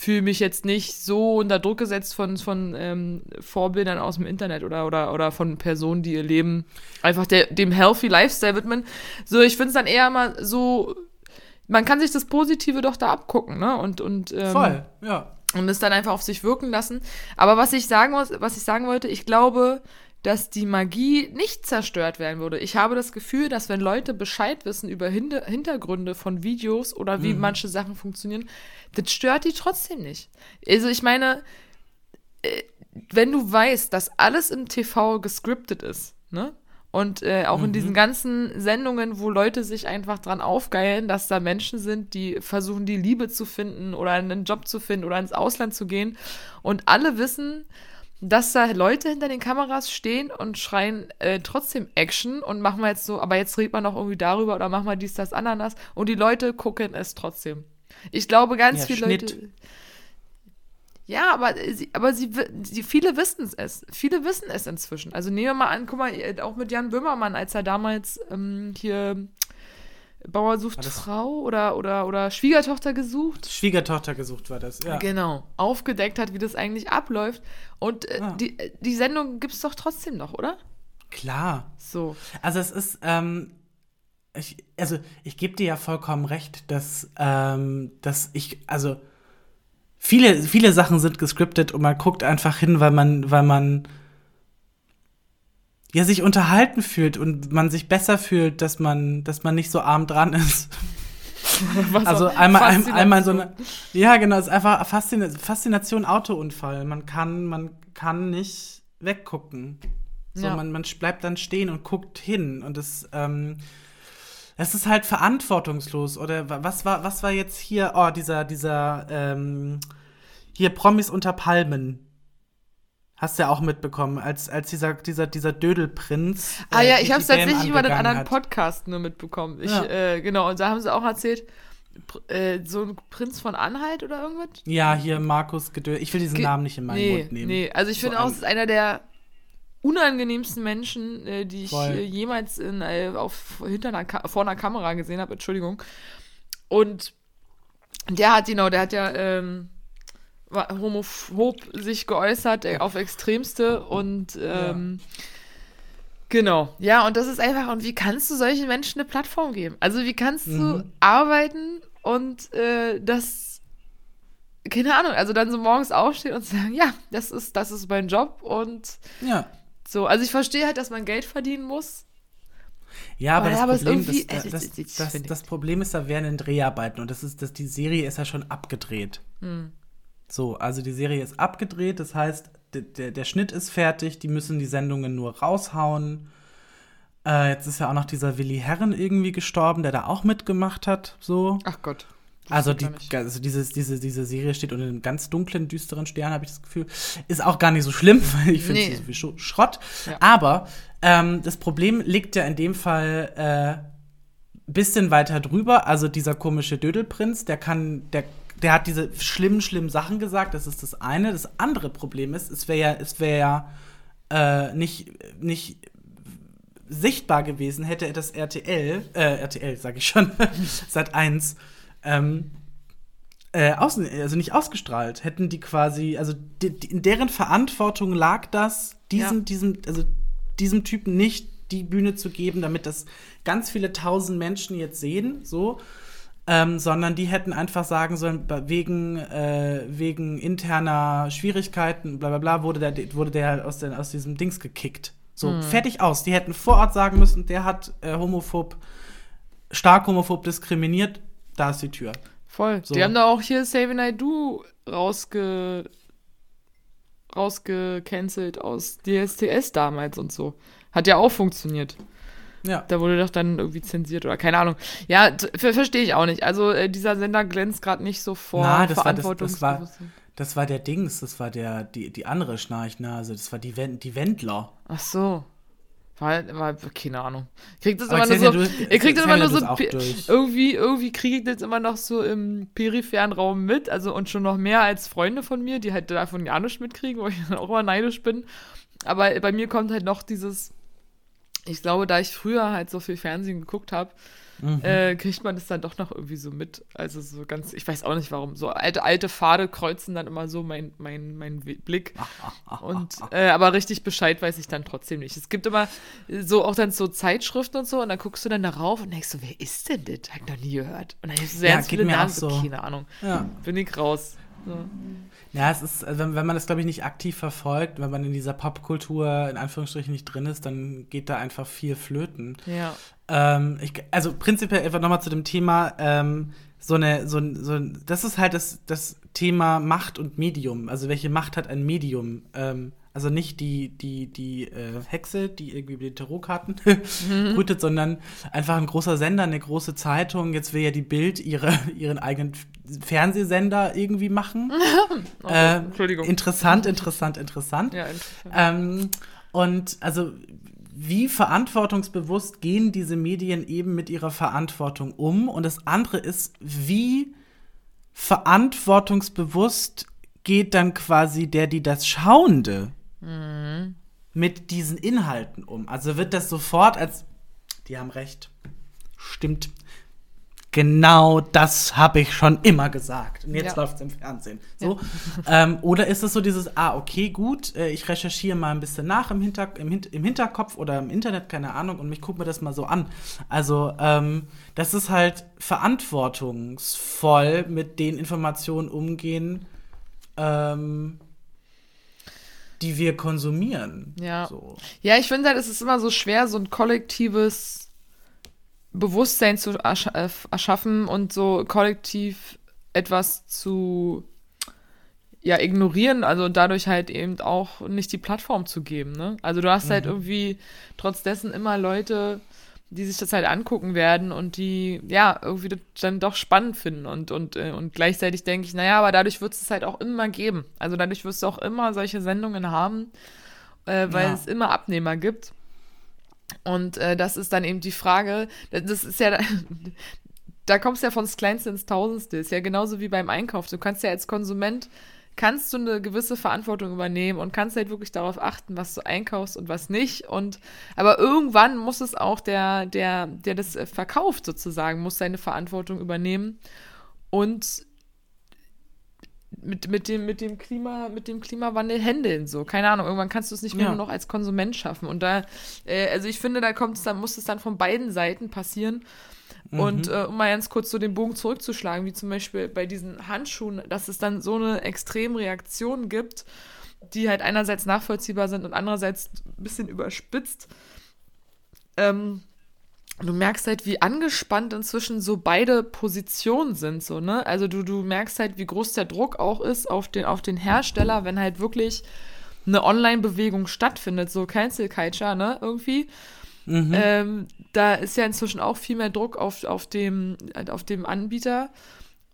fühle mich jetzt nicht so unter Druck gesetzt von, von ähm, Vorbildern aus dem Internet oder, oder, oder von Personen, die ihr Leben einfach der, dem Healthy Lifestyle widmen. So, ich finde es dann eher immer so, man kann sich das Positive doch da abgucken, ne? Und, und, ähm, Voll, ja. und es dann einfach auf sich wirken lassen. Aber was ich sagen muss, was ich sagen wollte, ich glaube, dass die Magie nicht zerstört werden würde. Ich habe das Gefühl, dass wenn Leute Bescheid wissen über Hinde- Hintergründe von Videos oder wie manche Sachen funktionieren, das stört die trotzdem nicht. Also ich meine, äh, wenn du weißt, dass alles im TV gescriptet ist, ne? Und äh, auch in diesen ganzen Sendungen, wo Leute sich einfach dran aufgeilen, dass da Menschen sind, die versuchen, die Liebe zu finden oder einen Job zu finden oder ins Ausland zu gehen. Und alle wissen, dass da Leute hinter den Kameras stehen und schreien äh, trotzdem Action und machen wir jetzt so, aber jetzt redet man noch irgendwie darüber oder machen wir dies, das, Ananas. Und die Leute gucken es trotzdem. Ich glaube, ganz Ja, viele Schnitt. Leute. Ja, aber, sie, aber sie, sie, viele wissen es. Viele wissen es inzwischen. Also nehmen wir mal an, guck mal, auch mit Jan Böhmermann, als er damals ähm, hier Bauer sucht Frau oder, oder, oder Schwiegertochter gesucht. Schwiegertochter gesucht war das, ja. Genau. Aufgedeckt hat, wie das eigentlich abläuft. Und äh, Ja. die, äh, die Sendung gibt es doch trotzdem noch, oder? Klar. So. Also es ist, ähm, ich, also ich gebe dir ja vollkommen recht, dass, ähm, dass ich, also viele, viele Sachen sind gescriptet und man guckt einfach hin, weil man, weil man ja sich unterhalten fühlt und man sich besser fühlt, dass man, dass man nicht so arm dran ist. *laughs* Was Also einmal, ein, einmal so Faszination. eine. Ja, genau, es ist einfach Faszina Faszination Autounfall. Man kann, man kann nicht weggucken. So, Ja. man, man bleibt dann stehen und guckt hin. Und das, ähm, das ist halt verantwortungslos. Oder wa- was war, was war jetzt hier, oh, dieser, dieser, ähm, hier Promis unter Palmen. Hast du ja auch mitbekommen, als, als dieser, dieser, dieser Dödelprinz. Ah äh, ja, die- ich habe es tatsächlich über den anderen hat. Podcast nur mitbekommen. Ich, Ja. äh, genau, und da haben sie auch erzählt, äh, so ein Prinz von Anhalt oder irgendwas? Ja, hier Markus Gedö. Ich will diesen Ge- Namen nicht in meinen nee, Mund nehmen. Nee, also ich So finde auch, es ist einer der unangenehmsten Menschen, äh, die ich Voll. äh, jemals in, äh, auf, hinter einer Ka vor einer Kamera gesehen habe. Entschuldigung. Und der hat, genau, der hat ja ähm, homophob sich geäußert äh, auf Extremste und ähm, genau. Ja, und das ist einfach, und wie kannst du solchen Menschen eine Plattform geben? Also wie kannst du Mhm. arbeiten und äh, das keine Ahnung, also dann so morgens aufstehen und sagen, ja, das ist, das ist mein Job und Ja. so. Also ich verstehe halt, dass man Geld verdienen muss. Ja, aber, Aber das, ja, Problem, irgendwie- das, äh, das, das, finde- das Problem ist, da wären in Dreharbeiten und das ist, dass die Serie ist ja schon abgedreht. Hm. So, also die Serie ist abgedreht, das heißt, der, der, Schnitt ist fertig, die müssen die Sendungen nur raushauen. Äh, jetzt ist ja auch noch dieser Willi Herren irgendwie gestorben, der da auch mitgemacht hat. So. Ach Gott. Also, die, also dieses, diese, diese Serie steht unter einem ganz dunklen, düsteren Stern, habe ich das Gefühl. Ist auch gar nicht so schlimm, *laughs* weil ich finde Nee. sie sowieso Schrott. Ja. Aber ähm, das Problem liegt ja in dem Fall äh, bisschen weiter drüber. Also dieser komische Dödelprinz, der kann, der, der hat diese schlimmen, schlimmen Sachen gesagt. Das ist das eine. Das andere Problem ist, es wäre ja, es wäre ja äh, nicht, nicht sichtbar gewesen, hätte er das RTL, äh, RTL sage ich schon, *laughs* Sat 1, ähm, äh, außen, also nicht ausgestrahlt, hätten die quasi, also die, die, in deren Verantwortung lag das, diesen, Ja. diesem, also diesem Typen nicht die Bühne zu geben, damit das ganz viele tausend Menschen jetzt sehen, so. Ähm, sondern die hätten einfach sagen sollen, wegen, äh, wegen interner Schwierigkeiten, bla bla bla, wurde der, wurde der aus, den, aus diesem Dings gekickt. So, fertig aus. Die hätten vor Ort sagen müssen, der hat äh, homophob, stark homophob diskriminiert, da ist die Tür. Voll. So. Die haben da auch hier Save I Do rausge rausgecancelt aus DSTS damals und so. Hat ja auch funktioniert. Ja. Da wurde doch dann irgendwie zensiert oder keine Ahnung. Ja, verstehe ich auch nicht. Also äh, dieser Sender glänzt gerade nicht so vor Na, das war, das, das, war, Verantwortungsbewusstsein. das war der Dings, das war der, die, die andere Schnarchnase, das war die, die Wendler. Ach so. War, war keine Ahnung. Kriegt das Aber immer nur so. Ihr kriegt das immer nur so. Irgendwie, irgendwie kriege ich das immer noch so im peripheren Raum mit. Also und schon noch mehr als Freunde von mir, die halt davon gar nicht mitkriegen, wo ich dann auch immer neidisch bin. Aber bei mir kommt halt noch dieses. Ich glaube, da ich früher halt so viel Fernsehen geguckt habe, Mhm. äh, kriegt man das dann doch noch irgendwie so mit. Also so ganz, ich weiß auch nicht warum. So alte, alte Pfade kreuzen dann immer so mein, mein, mein Blick. *laughs* Und äh, aber richtig Bescheid weiß ich dann trotzdem nicht. Es gibt immer so auch dann so Zeitschriften und so und dann guckst du dann darauf und denkst so, wer ist denn das? Hab ich noch nie gehört. Und dann hast du so Ja, viele Namen, so, so. keine Ahnung. Ja. Bin ich raus. So. Ja, es ist, also wenn, wenn man das, glaube ich, nicht aktiv verfolgt, wenn man in dieser Popkultur in Anführungsstrichen nicht drin ist, dann geht da einfach viel flöten. Ja. Ähm, ich, also prinzipiell einfach nochmal zu dem Thema, ähm, so eine, so, ein- so ein, das ist halt das, das Thema Macht und Medium. Also welche Macht hat ein Medium? Ähm, also nicht die, die, die äh, Hexe, die irgendwie über die Tarotkarten *laughs* brütet, sondern einfach ein großer Sender, eine große Zeitung. Jetzt will ja die Bild ihre, ihren eigenen Fernsehsender irgendwie machen. *laughs* äh, Entschuldigung. Interessant, interessant, interessant. Ja, interessant. Ähm, und also, wie verantwortungsbewusst gehen diese Medien eben mit ihrer Verantwortung um? Und das andere ist, wie verantwortungsbewusst geht dann quasi der, die das Schauende mit diesen Inhalten um? Also wird das sofort als, die haben recht, stimmt. Genau das habe ich schon immer gesagt. Und jetzt Ja. läuft es im Fernsehen. So. Ähm, oder ist es so dieses, ah, okay, gut, äh, ich recherchiere mal ein bisschen nach im, Hinter im, Hin im Hinterkopf oder im Internet, keine Ahnung, und ich gucke mir das mal so an. Also, ähm, das ist halt verantwortungsvoll mit den Informationen umgehen, ähm, die wir konsumieren. Ja. So. Ja, ich finde halt, es ist immer so schwer, so ein kollektives Bewusstsein zu ersch äh, erschaffen und so kollektiv etwas zu ja, ignorieren, also dadurch halt eben auch nicht die Plattform zu geben, ne? Also du hast halt Mhm. irgendwie trotz dessen immer Leute, die sich das halt angucken werden und die, ja, irgendwie das dann doch spannend finden und, und, äh, und gleichzeitig denke ich, naja, aber dadurch wird es halt auch immer geben. Also dadurch wirst du auch immer solche Sendungen haben, äh, weil Ja. es immer Abnehmer gibt. Und äh, das ist dann eben die Frage, das ist ja, *laughs* da kommst du ja von das Kleinste ins Tausendste. Ist ja genauso wie beim Einkauf. Du kannst ja als Konsument, kannst du eine gewisse Verantwortung übernehmen und kannst halt wirklich darauf achten, was du einkaufst und was nicht. Und aber irgendwann muss es auch der, der, der das verkauft sozusagen, muss seine Verantwortung übernehmen und mit, mit, dem, mit, dem Klima, mit dem Klimawandel händeln. So, keine Ahnung, irgendwann kannst du es nicht mehr Ja. nur noch als Konsument schaffen. Und da, äh, also ich finde, da kommt es dann, muss es dann von beiden Seiten passieren. Und äh, um mal ganz kurz so den Bogen zurückzuschlagen, wie zum Beispiel bei diesen Handschuhen, dass es dann so eine extreme Reaktion gibt, die halt einerseits nachvollziehbar sind und andererseits ein bisschen überspitzt. Ähm, du merkst halt, wie angespannt inzwischen so beide Positionen sind, so, ne? Also du, du merkst halt, wie groß der Druck auch ist auf den, auf den Hersteller, wenn halt wirklich eine Online-Bewegung stattfindet, so Cancel Culture, ne, irgendwie. Ähm, da ist ja inzwischen auch viel mehr Druck auf, auf, dem, auf dem Anbieter.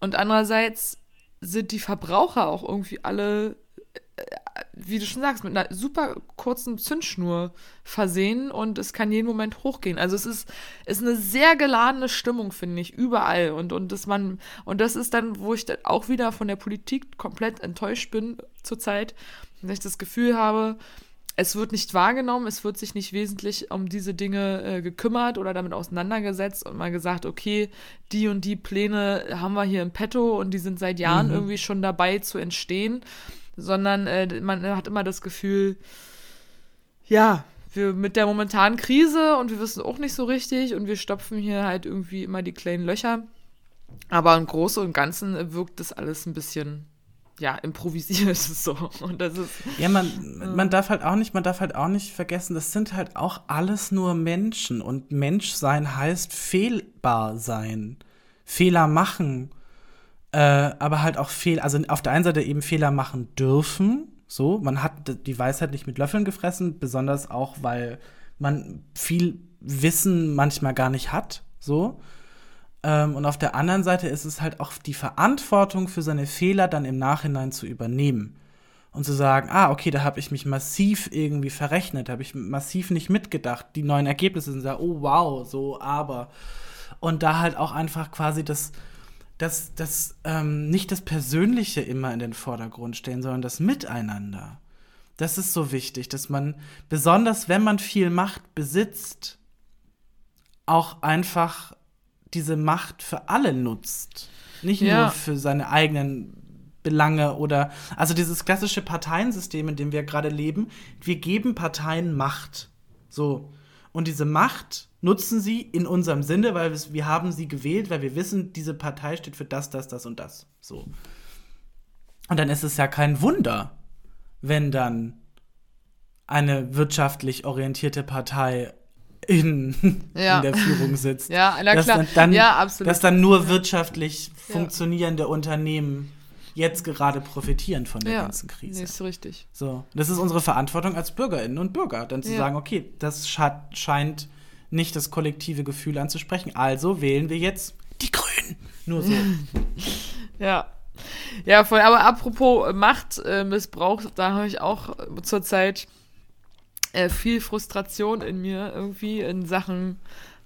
Und andererseits sind die Verbraucher auch irgendwie alle, äh, wie du schon sagst, mit einer super kurzen Zündschnur versehen und es kann jeden Moment hochgehen. Also es ist, ist eine sehr geladene Stimmung, finde ich, überall. Und, und, das man, und das ist dann, wo ich dann auch wieder von der Politik komplett enttäuscht bin zurzeit, dass ich das Gefühl habe, es wird nicht wahrgenommen, es wird sich nicht wesentlich um diese Dinge äh, gekümmert oder damit auseinandergesetzt und mal gesagt, okay, die und die Pläne haben wir hier im Petto und die sind seit Jahren irgendwie schon dabei zu entstehen, sondern äh, man hat immer das Gefühl, ja, wir mit der momentanen Krise und wir wissen auch nicht so richtig und wir stopfen hier halt irgendwie immer die kleinen Löcher. Aber im Großen und Ganzen wirkt das alles ein bisschen, ja, improvisiert *laughs* so. Und das ist. Ja, man, man darf halt auch nicht, man darf halt auch nicht vergessen, das sind halt auch alles nur Menschen und Menschsein heißt fehlbar sein, Fehler machen, äh, aber halt auch Fehl, also auf der einen Seite eben Fehler machen dürfen, so, man hat die Weisheit nicht mit Löffeln gefressen, besonders auch, weil man viel Wissen manchmal gar nicht hat, so. Ähm, und auf der anderen Seite ist es halt auch die Verantwortung für seine Fehler dann im Nachhinein zu übernehmen und zu sagen, ah, okay, da habe ich mich massiv irgendwie verrechnet, habe ich massiv nicht mitgedacht. Die neuen Ergebnisse sind da, oh wow, so, aber. Und da halt auch einfach quasi das, das, das, ähm, nicht das Persönliche immer in den Vordergrund stellen, sondern das Miteinander. Das ist so wichtig, dass man, besonders wenn man viel Macht besitzt, auch einfach diese Macht für alle nutzt. Nicht Ja. nur für seine eigenen Belange oder also dieses klassische Parteiensystem, in dem wir gerade leben, wir geben Parteien Macht. So. Und diese Macht nutzen sie in unserem Sinne, weil wir, wir haben sie gewählt, weil wir wissen, diese Partei steht für das, das, das und das. So. Und dann ist es ja kein Wunder, wenn dann eine wirtschaftlich orientierte Partei in, Ja. in der Führung sitzt. Ja, na dass klar. Dann, dann, Ja, absolut. Dass dann nur wirtschaftlich Ja. funktionierende Unternehmen jetzt gerade profitieren von der ja, ganzen Krise. Ist richtig. So, das ist unsere Verantwortung als Bürgerinnen und Bürger, dann zu sagen, okay, das scheint nicht das kollektive Gefühl anzusprechen, also wählen wir jetzt die Grünen. Nur so. *laughs* Ja. Ja, voll. Aber apropos Machtmissbrauch, da habe ich auch zurzeit äh, viel Frustration in mir irgendwie in Sachen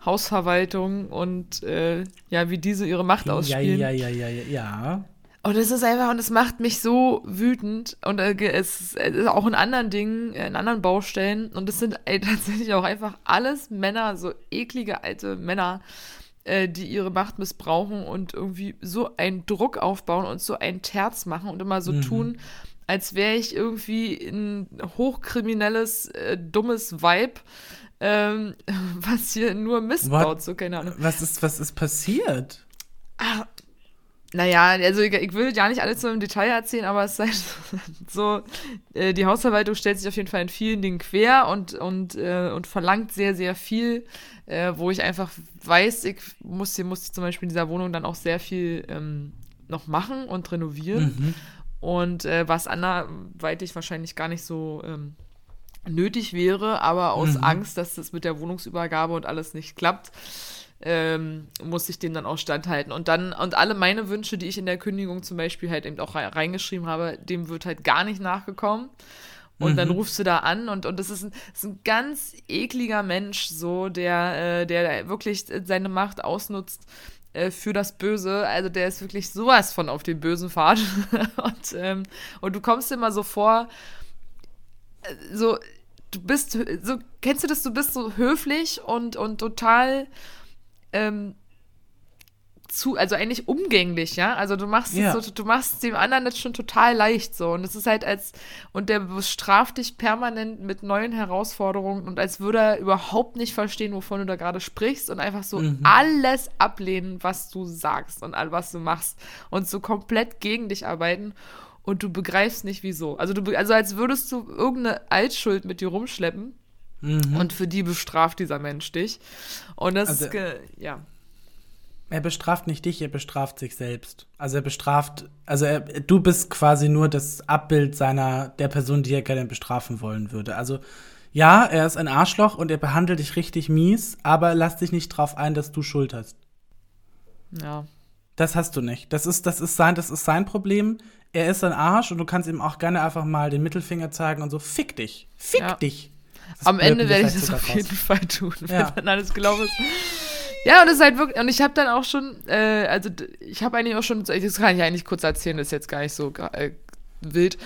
Hausverwaltung und äh, ja, wie diese ihre Macht ausspielen. ja, ja, ja, ja, ja. Und es ist einfach, und es macht mich so wütend. Und äh, es ist, es ist auch in anderen Dingen, äh, in anderen Baustellen. Und es sind ey, *laughs* tatsächlich auch einfach alles Männer, so eklige alte Männer, äh, die ihre Macht missbrauchen und irgendwie so einen Druck aufbauen und so einen Terz machen und immer so tun, als wäre ich irgendwie ein hochkriminelles, äh, dummes Weib, ähm, *laughs* was hier nur Mist What? baut, so keine Ahnung. Was ist, was ist passiert? Naja, also ich, ich will ja nicht alles so im Detail erzählen, aber es ist halt *laughs* so, äh, die Hausverwaltung stellt sich auf jeden Fall in vielen Dingen quer und, und, äh, und verlangt sehr, sehr viel, äh, wo ich einfach weiß, ich muss hier, muss zum Beispiel in dieser Wohnung dann auch sehr viel ähm, noch machen und renovieren. Mhm. Und äh, was anderweitig wahrscheinlich gar nicht so ähm, nötig wäre, aber aus Mhm. Angst, dass das mit der Wohnungsübergabe und alles nicht klappt, ähm, muss ich dem dann auch standhalten. Und dann, und alle meine Wünsche, die ich in der Kündigung zum Beispiel halt eben auch rei- reingeschrieben habe, dem wird halt gar nicht nachgekommen. Und dann rufst du da an und, und das ist ein, das ist ein ganz ekliger Mensch, so, der, äh, der wirklich seine Macht ausnutzt äh, für das Böse. Also der ist wirklich sowas von auf dem bösen Pfad. *laughs* und, ähm, und du kommst dir immer so vor, äh, so, du bist, so, kennst du das, du bist so höflich und, und total, ähm, zu, also eigentlich umgänglich, ja. Also du machst Ja. es so, du machst dem anderen das schon total leicht so. Und es ist halt als, und der bestraft dich permanent mit neuen Herausforderungen und als würde er überhaupt nicht verstehen, wovon du da gerade sprichst und einfach so alles ablehnen, was du sagst und all was du machst und so komplett gegen dich arbeiten. Und du begreifst nicht, wieso. Also, du, also als würdest du irgendeine Altschuld mit dir rumschleppen und für die bestraft dieser Mensch dich. Und das Also- ist, ja. Er bestraft nicht dich, er bestraft sich selbst. Also er bestraft, also er, du bist quasi nur das Abbild seiner, der Person, die er gerne bestrafen wollen würde. Also ja, er ist ein Arschloch und er behandelt dich richtig mies, aber lass dich nicht drauf ein, dass du Schuld hast. Ja. Das hast du nicht. Das ist, das ist sein, das ist sein Problem. Er ist ein Arsch und du kannst ihm auch gerne einfach mal den Mittelfinger zeigen und so, fick dich. Fick Ja. dich. Das Am Ende werde ich das auf jeden raus. Fall tun, *laughs* Ja. wenn dann alles gelaufen ist. Ja, und es ist halt wirklich, und ich habe dann auch schon, äh, also ich habe eigentlich auch schon, das kann ich eigentlich kurz erzählen, das ist jetzt gar nicht so äh, wild.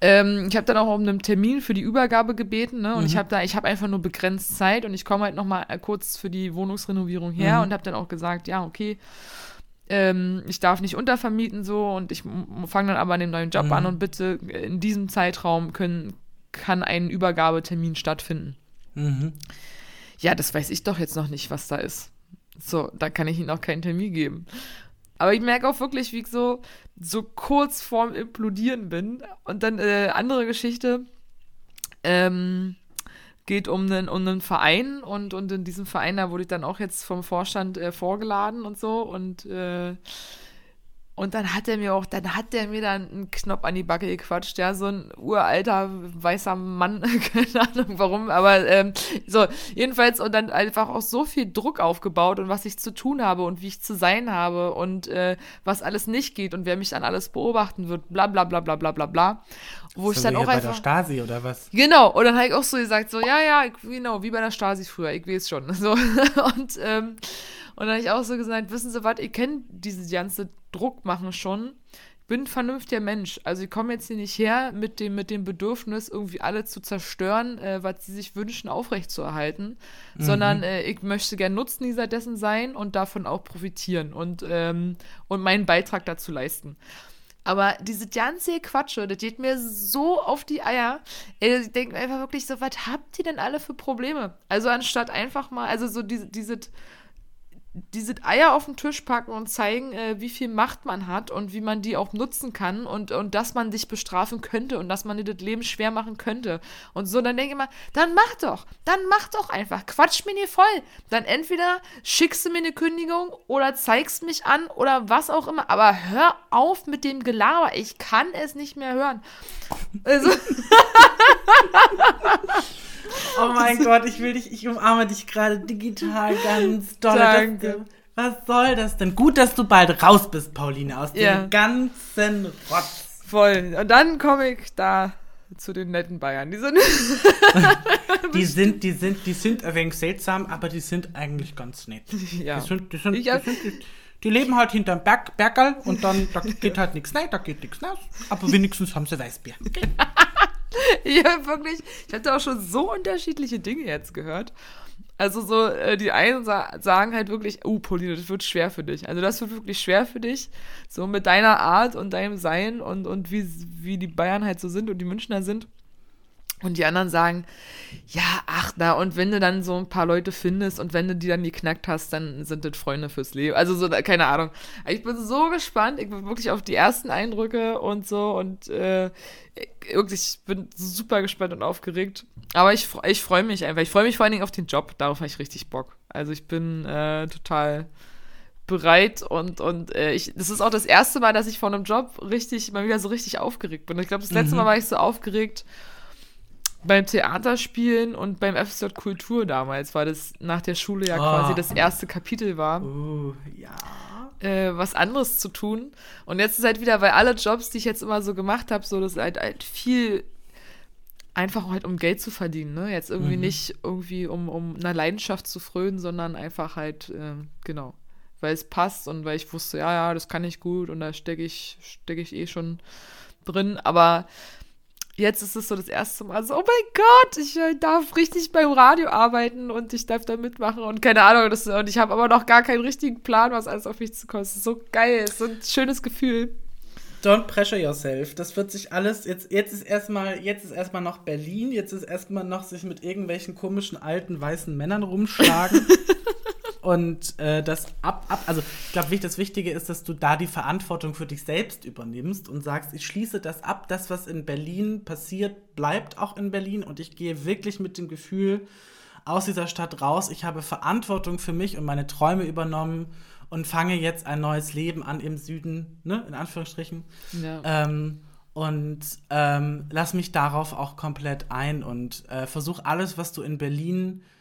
Ähm, ich habe dann auch um einen Termin für die Übergabe gebeten, ne? Und ich habe da, ich habe einfach nur begrenzt Zeit und ich komme halt noch mal äh, kurz für die Wohnungsrenovierung her Mhm. und habe dann auch gesagt, ja, okay, ähm, ich darf nicht untervermieten so und ich fange dann aber an dem neuen Job Mhm. an und bitte in diesem Zeitraum können, kann ein Übergabetermin stattfinden. Mhm. Ja, das weiß ich doch jetzt noch nicht, was da ist. So, da kann ich Ihnen auch keinen Termin geben. Aber ich merke auch wirklich, wie ich so, so kurz vorm Implodieren bin. Und dann äh, andere Geschichte ähm, geht um einen, um einen Verein und, und in diesem Verein, da wurde ich dann auch jetzt vom Vorstand äh, vorgeladen und so und äh, und dann hat er mir auch, dann hat der mir dann einen Knopf an die Backe gequatscht, ja, so ein uralter weißer Mann, *laughs* keine Ahnung warum, aber ähm, so, jedenfalls und dann einfach auch so viel Druck aufgebaut und was ich zu tun habe und wie ich zu sein habe und äh, was alles nicht geht und wer mich dann alles beobachten wird, bla bla bla bla bla bla bla. Wo ich So dann wie auch hier bei der einfach. Stasi oder was? Genau, und dann habe ich auch so gesagt, so, ja, ja, ich, genau, wie bei der Stasi früher, ich weiß schon. *laughs* So, und, ähm, und dann habe ich auch so gesagt, wissen Sie was, ich kenne diese ganze Druckmachen schon. Ich bin ein vernünftiger Mensch. Also ich komme jetzt hier nicht her mit dem, mit dem Bedürfnis, irgendwie alle zu zerstören, äh, was sie sich wünschen, aufrechtzuerhalten, sondern äh, ich möchte gern Nutznießer dessen sein und davon auch profitieren und, ähm, und meinen Beitrag dazu leisten. Aber diese ganze Quatsche, das geht mir so auf die Eier. Ich denke mir einfach wirklich so, was habt ihr denn alle für Probleme? Also anstatt einfach mal, also so diese, diese, Eier auf den Tisch packen und zeigen, äh, wie viel Macht man hat und wie man die auch nutzen kann und, und dass man dich bestrafen könnte und dass man dir das Leben schwer machen könnte. Und so, dann denke ich immer, dann mach doch, dann mach doch einfach, quatsch mir nicht voll. Dann entweder schickst du mir eine Kündigung oder zeigst mich an oder was auch immer, aber hör auf mit dem Gelaber, ich kann es nicht mehr hören. Also, *laughs* *laughs* Oh mein Gott, ich will dich, ich umarme dich gerade digital ganz doll. Danke. was soll das denn? Gut, dass du bald raus bist, Pauline, aus Ja. dem ganzen Rotz. voll. Und dann komme ich da zu den netten Bayern. Die sind *laughs* Die sind, die sind, die sind ein wenig seltsam, aber die sind eigentlich ganz nett. *laughs* ja. Die sind, die sind, Ich die, sind, die, die leben halt hinterm Berg, Bergerl und dann da geht halt nichts rein, da geht nichts raus. Aber wenigstens haben sie Weißbier. *laughs* *laughs* Habe wirklich, ich hatte auch schon so unterschiedliche Dinge jetzt gehört. Also so, äh, die einen sa sagen halt wirklich, oh, Pauline, das wird schwer für dich. Also das wird wirklich schwer für dich. So mit deiner Art und deinem Sein und, und wie, wie die Bayern halt so sind und die Münchner sind. Und die anderen sagen, ja, ach, na, und wenn du dann so ein paar Leute findest und wenn du die dann geknackt hast, dann sind das Freunde fürs Leben. Also so, keine Ahnung. Ich bin so gespannt, ich bin wirklich auf die ersten Eindrücke und so und äh, wirklich, ich bin super gespannt und aufgeregt. Aber ich, ich freue mich einfach. Ich freue mich vor allen Dingen auf den Job, darauf habe ich richtig Bock. Also ich bin äh, total bereit und, und äh, ich, das ist auch das erste Mal, dass ich vor einem Job richtig, mal wieder so richtig aufgeregt bin. Ich glaube, das letzte mhm. Mal war ich so aufgeregt, beim Theaterspielen und beim FSJ Kultur damals, weil das nach der Schule ja oh. quasi das erste Kapitel war. Uh, ja. Äh, was anderes zu tun. Und jetzt ist halt wieder, weil alle Jobs, die ich jetzt immer so gemacht habe, so das ist halt, halt viel einfach halt um Geld zu verdienen, ne? Jetzt irgendwie mhm. nicht irgendwie um, um einer Leidenschaft zu frönen, sondern einfach halt, äh, genau, weil es passt und weil ich wusste, ja, ja, das kann ich gut und da stecke ich, stecke ich eh schon drin, aber jetzt ist es so das erste Mal so, oh mein Gott, ich äh, darf richtig beim Radio arbeiten und ich darf da mitmachen und keine Ahnung. Das, und ich habe aber noch gar keinen richtigen Plan, was alles auf mich zu kommt. so geil, so ein schönes Gefühl. Don't pressure yourself. Das wird sich alles. Jetzt, jetzt ist erstmal, jetzt ist erstmal noch Berlin, jetzt ist erstmal noch sich mit irgendwelchen komischen alten weißen Männern rumschlagen. *laughs* Und äh, das ab, ab, also ich glaube, das Wichtige ist, dass du da die Verantwortung für dich selbst übernimmst und sagst, ich schließe das ab, das, was in Berlin passiert, bleibt auch in Berlin und ich gehe wirklich mit dem Gefühl aus dieser Stadt raus, ich habe Verantwortung für mich und meine Träume übernommen und fange jetzt ein neues Leben an im Süden, ne, in Anführungsstrichen. Ja. Ähm, und ähm, lass mich darauf auch komplett ein und äh, versuch alles, was du in Berlin äh,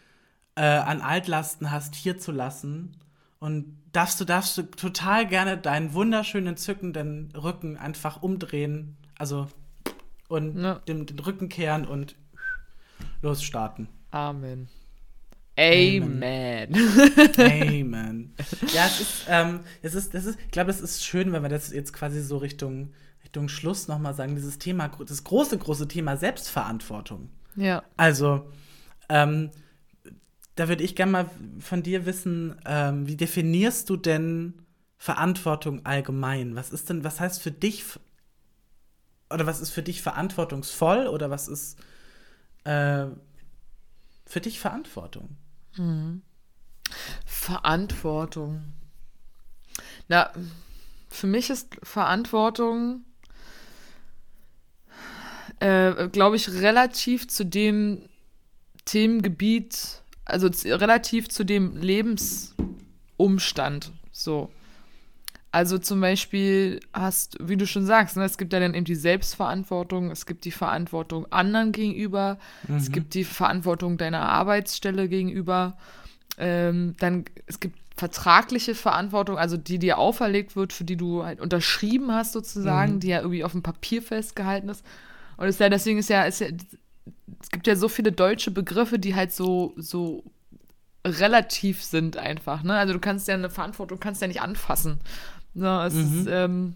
an Altlasten hast, hier zu lassen. Und darfst du, darfst du total gerne deinen wunderschönen, zückenden Rücken einfach umdrehen. Also und ja. den, den Rücken kehren und losstarten. Amen. Amen. Amen. Ja, es ist, ähm, es ist, das ist, ich glaube, es ist schön, wenn wir das jetzt quasi so Richtung, Richtung Schluss nochmal sagen, dieses Thema, das große, große Thema Selbstverantwortung. Ja. Also, ähm, da würde ich gerne mal von dir wissen, ähm, wie definierst du denn Verantwortung allgemein? Was ist denn, was heißt für dich oder was ist für dich verantwortungsvoll oder was ist äh, für dich Verantwortung? Mhm. Verantwortung. Na, für mich ist Verantwortung, äh, glaube ich, relativ zu dem Themengebiet also relativ zu dem Lebensumstand. So. Also zum Beispiel hast, wie du schon sagst, ne, es gibt ja dann eben die Selbstverantwortung, es gibt die Verantwortung anderen gegenüber, mhm. es gibt die Verantwortung deiner Arbeitsstelle gegenüber, ähm, dann es gibt vertragliche Verantwortung, also die dir auferlegt wird, für die du halt unterschrieben hast sozusagen, mhm. die ja irgendwie auf dem Papier festgehalten ist. Und ist ja, deswegen ist ja, ist ja es gibt ja so viele deutsche Begriffe, die halt so, so relativ sind einfach, ne? Also du kannst ja eine Verantwortung, kannst ja nicht anfassen. Ne? Es mhm. ist, ähm,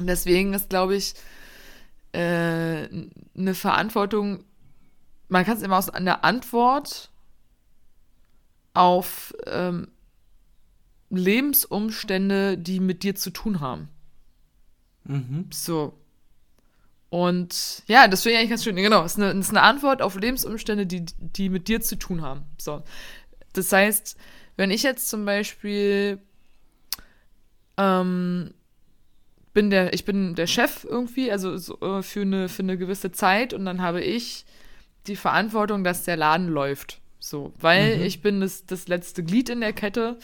deswegen ist, glaube ich, äh, eine Verantwortung, man kann es immer aus einer Antwort auf ähm, Lebensumstände, die mit dir zu tun haben. Mhm. So. Und ja, das finde ich eigentlich ganz schön. Genau, es ist, eine, ist eine Antwort auf Lebensumstände, die, die mit dir zu tun haben. So. Das heißt, wenn ich jetzt zum Beispiel ähm, bin der, ich bin der Chef irgendwie, also so, äh, für, eine, für eine gewisse Zeit und dann habe ich die Verantwortung, dass der Laden läuft. So, weil mhm. ich bin das, das letzte Glied in der Kette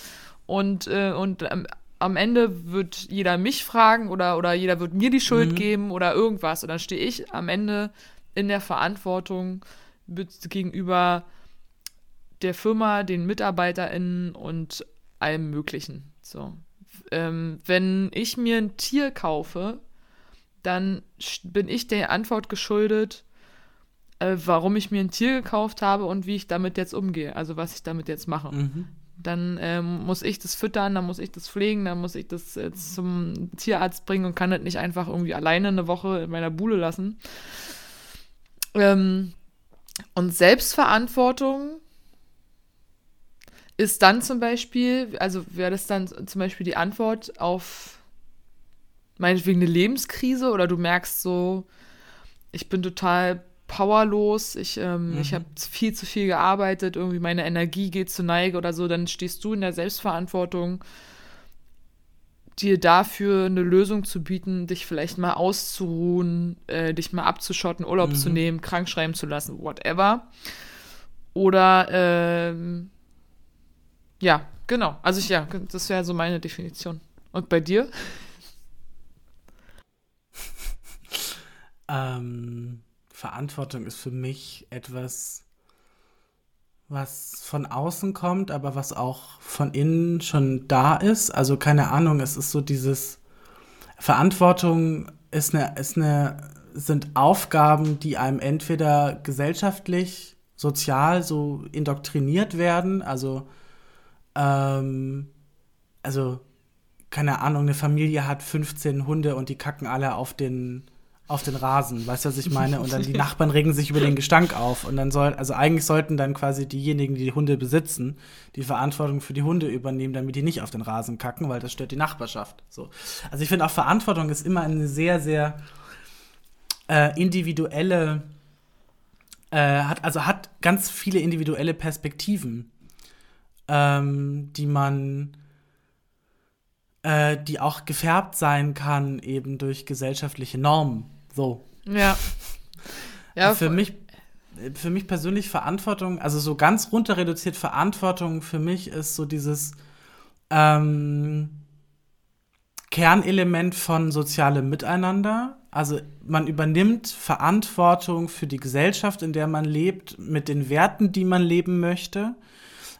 und, äh, und ähm, am Ende wird jeder mich fragen oder, oder jeder wird mir die Schuld mhm. geben oder irgendwas. Und dann stehe ich am Ende in der Verantwortung gegenüber der Firma, den MitarbeiterInnen und allem Möglichen. So. Ähm, wenn ich mir ein Tier kaufe, dann bin ich der Antwort geschuldet, äh, warum ich mir ein Tier gekauft habe und wie ich damit jetzt umgehe, also was ich damit jetzt mache. Mhm. Dann ähm, muss ich das füttern, dann muss ich das pflegen, dann muss ich das äh, zum Tierarzt bringen und kann das nicht einfach irgendwie alleine eine Woche in meiner Bude lassen. Ähm, und Selbstverantwortung ist dann zum Beispiel, also wäre das dann zum Beispiel die Antwort auf meinetwegen eine Lebenskrise oder du merkst so, ich bin total powerlos, ich, ähm, mhm. ich habe viel zu viel gearbeitet, irgendwie meine Energie geht zu Neige oder so, dann stehst du in der Selbstverantwortung, dir dafür eine Lösung zu bieten, dich vielleicht mal auszuruhen, äh, dich mal abzuschotten, Urlaub mhm. zu nehmen, krank schreiben zu lassen, whatever. Oder ähm, ja, genau. Also ich, ja, das wäre so meine Definition. Und bei dir? *laughs* ähm, Verantwortung ist für mich etwas, was von außen kommt, aber was auch von innen schon da ist. Also keine Ahnung, es ist so dieses Verantwortung ist eine, ist eine, sind Aufgaben, die einem entweder gesellschaftlich, sozial so indoktriniert werden, also ähm, also keine Ahnung, eine Familie hat 15 Hunde und die kacken alle auf den auf den Rasen, weißt du, was ich meine? Und dann die Nachbarn regen sich über den Gestank auf. Und dann soll, also eigentlich sollten dann quasi diejenigen, die die Hunde besitzen, die Verantwortung für die Hunde übernehmen, damit die nicht auf den Rasen kacken, weil das stört die Nachbarschaft. So. Also ich finde auch Verantwortung ist immer eine sehr, sehr äh, individuelle, äh, hat, also hat ganz viele individuelle Perspektiven, ähm, die man äh, die auch gefärbt sein kann, eben durch gesellschaftliche Normen. So. Ja. ja für mich für mich persönlich Verantwortung, also so ganz runter reduziert Verantwortung für mich ist so dieses ähm, Kernelement von sozialem Miteinander. Also man übernimmt Verantwortung für die Gesellschaft, in der man lebt, mit den Werten, die man leben möchte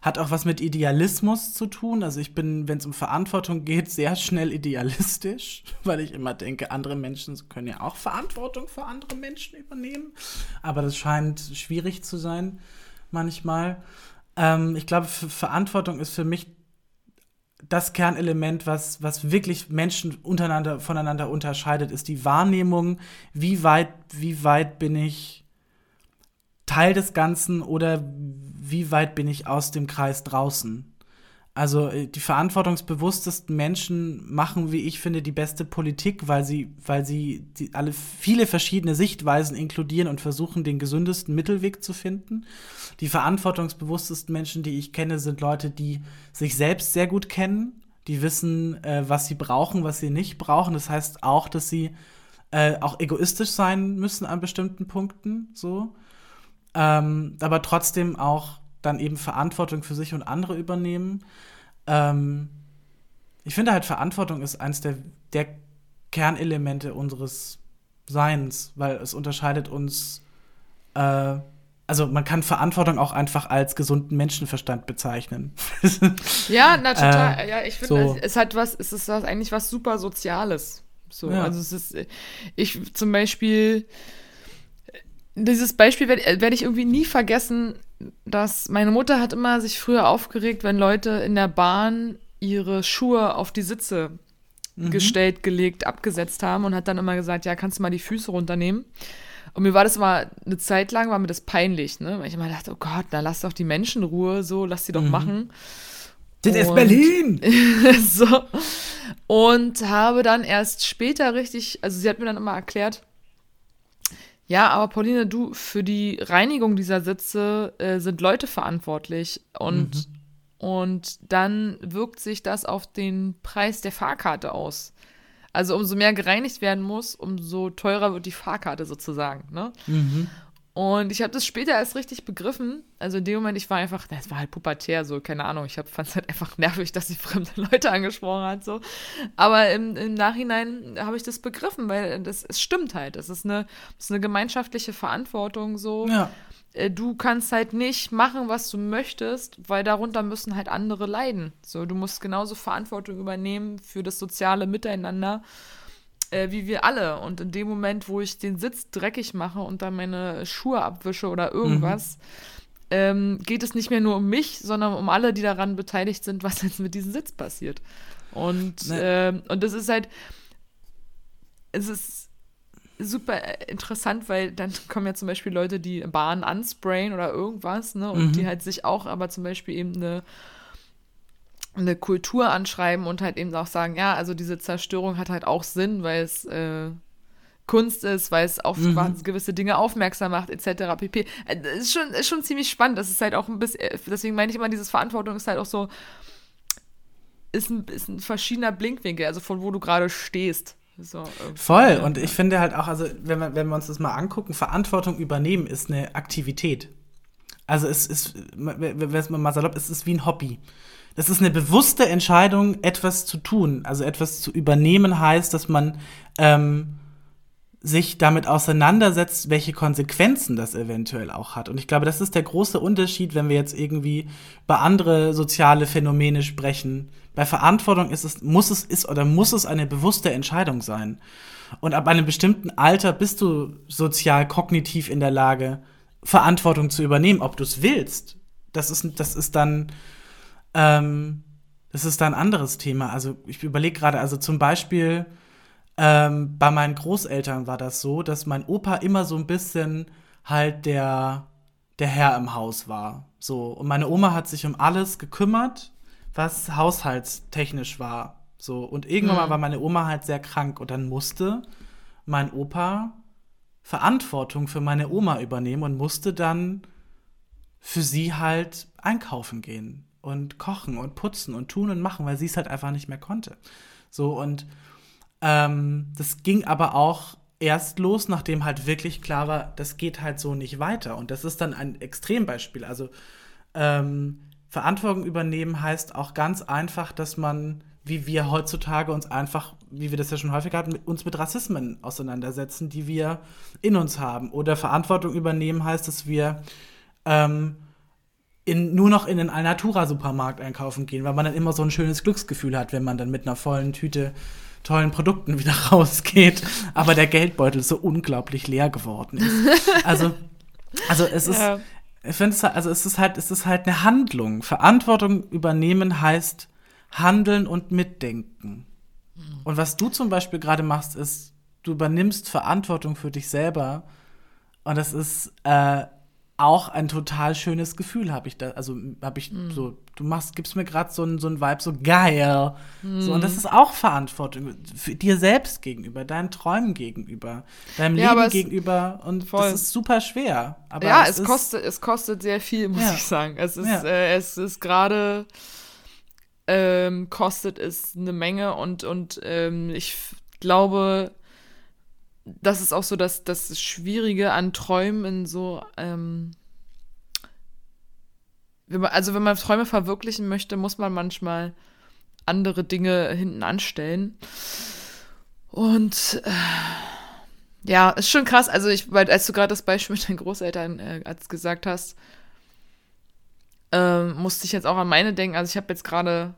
hat auch was mit Idealismus zu tun. Also ich bin, wenn es um Verantwortung geht, sehr schnell idealistisch, *laughs* weil ich immer denke, andere Menschen können ja auch Verantwortung für andere Menschen übernehmen. Aber das scheint schwierig zu sein manchmal. Ähm, ich glaube, Verantwortung ist für mich das Kernelement, was, was wirklich Menschen untereinander, voneinander unterscheidet, ist die Wahrnehmung, wie weit, wie weit bin ich Teil des Ganzen oder wie weit bin ich aus dem Kreis draußen. Also äh, die verantwortungsbewusstesten Menschen machen, wie ich finde, die beste Politik, weil sie, weil sie die, alle viele verschiedene Sichtweisen inkludieren und versuchen, den gesündesten Mittelweg zu finden. Die verantwortungsbewusstesten Menschen, die ich kenne, sind Leute, die sich selbst sehr gut kennen, die wissen, äh, was sie brauchen, was sie nicht brauchen. Das heißt auch, dass sie äh, auch egoistisch sein müssen an bestimmten Punkten, so ähm, aber trotzdem auch dann eben Verantwortung für sich und andere übernehmen. Ähm, ich finde halt, Verantwortung ist eines der, der Kernelemente unseres Seins, weil es unterscheidet uns. Äh, also man kann Verantwortung auch einfach als gesunden Menschenverstand bezeichnen. *laughs* ja, na total. Äh, ja, ich finde, so. es, es hat was, es ist was, eigentlich was super Soziales. So, ja. also es ist, ich zum Beispiel dieses Beispiel werde werd ich irgendwie nie vergessen, dass meine Mutter hat immer sich früher aufgeregt, wenn Leute in der Bahn ihre Schuhe auf die Sitze mhm. gestellt, gelegt, abgesetzt haben und hat dann immer gesagt, ja, kannst du mal die Füße runternehmen? Und mir war das immer eine Zeit lang, war mir das peinlich, ne? Weil ich immer dachte, oh Gott, na lass doch die Menschen Ruhe, so, lass sie doch mhm. machen. Das ist Berlin! *laughs* so. Und habe dann erst später richtig, also sie hat mir dann immer erklärt, ja, aber Pauline, du, für die Reinigung dieser Sitze äh, sind Leute verantwortlich und, mhm. und dann wirkt sich das auf den Preis der Fahrkarte aus. Also umso mehr gereinigt werden muss, umso teurer wird die Fahrkarte sozusagen. Ne? Mhm. Und ich habe das später erst richtig begriffen. Also in dem Moment, ich war einfach, das war halt pubertär, so, keine Ahnung. Ich fand es halt einfach nervig, dass sie fremde *laughs* Leute angesprochen hat, so. Aber im, im Nachhinein habe ich das begriffen, weil das, es stimmt halt. Es ist eine, ist eine gemeinschaftliche Verantwortung, so. Ja. Äh, du kannst halt nicht machen, was du möchtest, weil darunter müssen halt andere leiden. So, du musst genauso Verantwortung übernehmen für das soziale Miteinander äh, wie wir alle. Und in dem Moment, wo ich den Sitz dreckig mache und dann meine Schuhe abwische oder irgendwas, mhm. ähm, geht es nicht mehr nur um mich, sondern um alle, die daran beteiligt sind, was jetzt mit diesem Sitz passiert. Und, nee. ähm, und das ist halt, es ist super interessant, weil dann kommen ja zum Beispiel Leute, die Bahnen ansprayen oder irgendwas, ne? Und mhm. die halt sich auch aber zum Beispiel eben eine eine Kultur anschreiben und halt eben auch sagen, ja, also diese Zerstörung hat halt auch Sinn, weil es äh, Kunst ist, weil es auf mhm. gewisse Dinge aufmerksam macht, etc. pp. Äh, ist schon, ist schon ziemlich spannend. Das ist halt auch ein bisschen, äh, deswegen meine ich immer, dieses Verantwortung ist halt auch so, ist ein, ist ein verschiedener Blinkwinkel, also von wo du gerade stehst. So, Voll. Und ich finde halt auch, also wenn wir, wenn wir uns das mal angucken, Verantwortung übernehmen ist eine Aktivität. Also es ist, wenn es mal salopp ist, es ist wie ein Hobby. Das ist eine bewusste Entscheidung, etwas zu tun. Also etwas zu übernehmen heißt, dass man ähm, sich damit auseinandersetzt, welche Konsequenzen das eventuell auch hat. Und ich glaube, das ist der große Unterschied, wenn wir jetzt irgendwie über andere soziale Phänomene sprechen. Bei Verantwortung ist es, muss es, ist oder muss es eine bewusste Entscheidung sein. Und ab einem bestimmten Alter bist du sozial kognitiv in der Lage, Verantwortung zu übernehmen, ob du es willst. Das ist, das ist dann, ähm, das ist dann ein anderes Thema. Also ich überlege gerade, also zum Beispiel, ähm, bei meinen Großeltern war das so, dass mein Opa immer so ein bisschen halt der, der Herr im Haus war. So. Und meine Oma hat sich um alles gekümmert, was haushaltstechnisch war. So. Und irgendwann mhm. mal war meine Oma halt sehr krank und dann musste mein Opa Verantwortung für meine Oma übernehmen und musste dann für sie halt einkaufen gehen und kochen und putzen und tun und machen, weil sie es halt einfach nicht mehr konnte. So und ähm, das ging aber auch erst los, nachdem halt wirklich klar war, das geht halt so nicht weiter. Und das ist dann ein Extrembeispiel. Also ähm, Verantwortung übernehmen heißt auch ganz einfach, dass man, wie wir heutzutage uns einfach, wie wir das ja schon häufig hatten, uns mit Rassismen auseinandersetzen, die wir in uns haben. Oder Verantwortung übernehmen heißt, dass wir ähm, in, nur noch in den Alnatura-Supermarkt einkaufen gehen, weil man dann immer so ein schönes Glücksgefühl hat, wenn man dann mit einer vollen Tüte tollen Produkten *laughs* wieder rausgeht, aber der Geldbeutel so unglaublich leer geworden ist. *laughs* Also, also es ist, ja. ich finde es, also es ist halt, es ist halt eine Handlung. Verantwortung übernehmen heißt handeln und mitdenken. Mhm. Und was du zum Beispiel gerade machst, ist, du übernimmst Verantwortung für dich selber. Und das ist äh, auch ein total schönes Gefühl, habe ich da. Also habe ich mm. so, du machst, gibst mir gerade so ein so ein Vibe, so geil. Mm. So, und das ist auch Verantwortung für dir selbst gegenüber, deinen Träumen gegenüber, deinem ja, Leben gegenüber. Und voll. das ist super schwer. Aber ja, es, es kostet, es kostet sehr viel, muss ja. ich sagen. Es ist, ja. äh, es ist gerade ähm, kostet es eine Menge und, und ähm, ich glaube, das ist auch so das, das Schwierige an Träumen so, ähm, also wenn man Träume verwirklichen möchte, muss man manchmal andere Dinge hinten anstellen. Und äh, ja, ist schon krass. Also ich, weil als du gerade das Beispiel mit deinen Großeltern äh, als gesagt hast, äh, musste ich jetzt auch an meine denken. Also ich habe jetzt gerade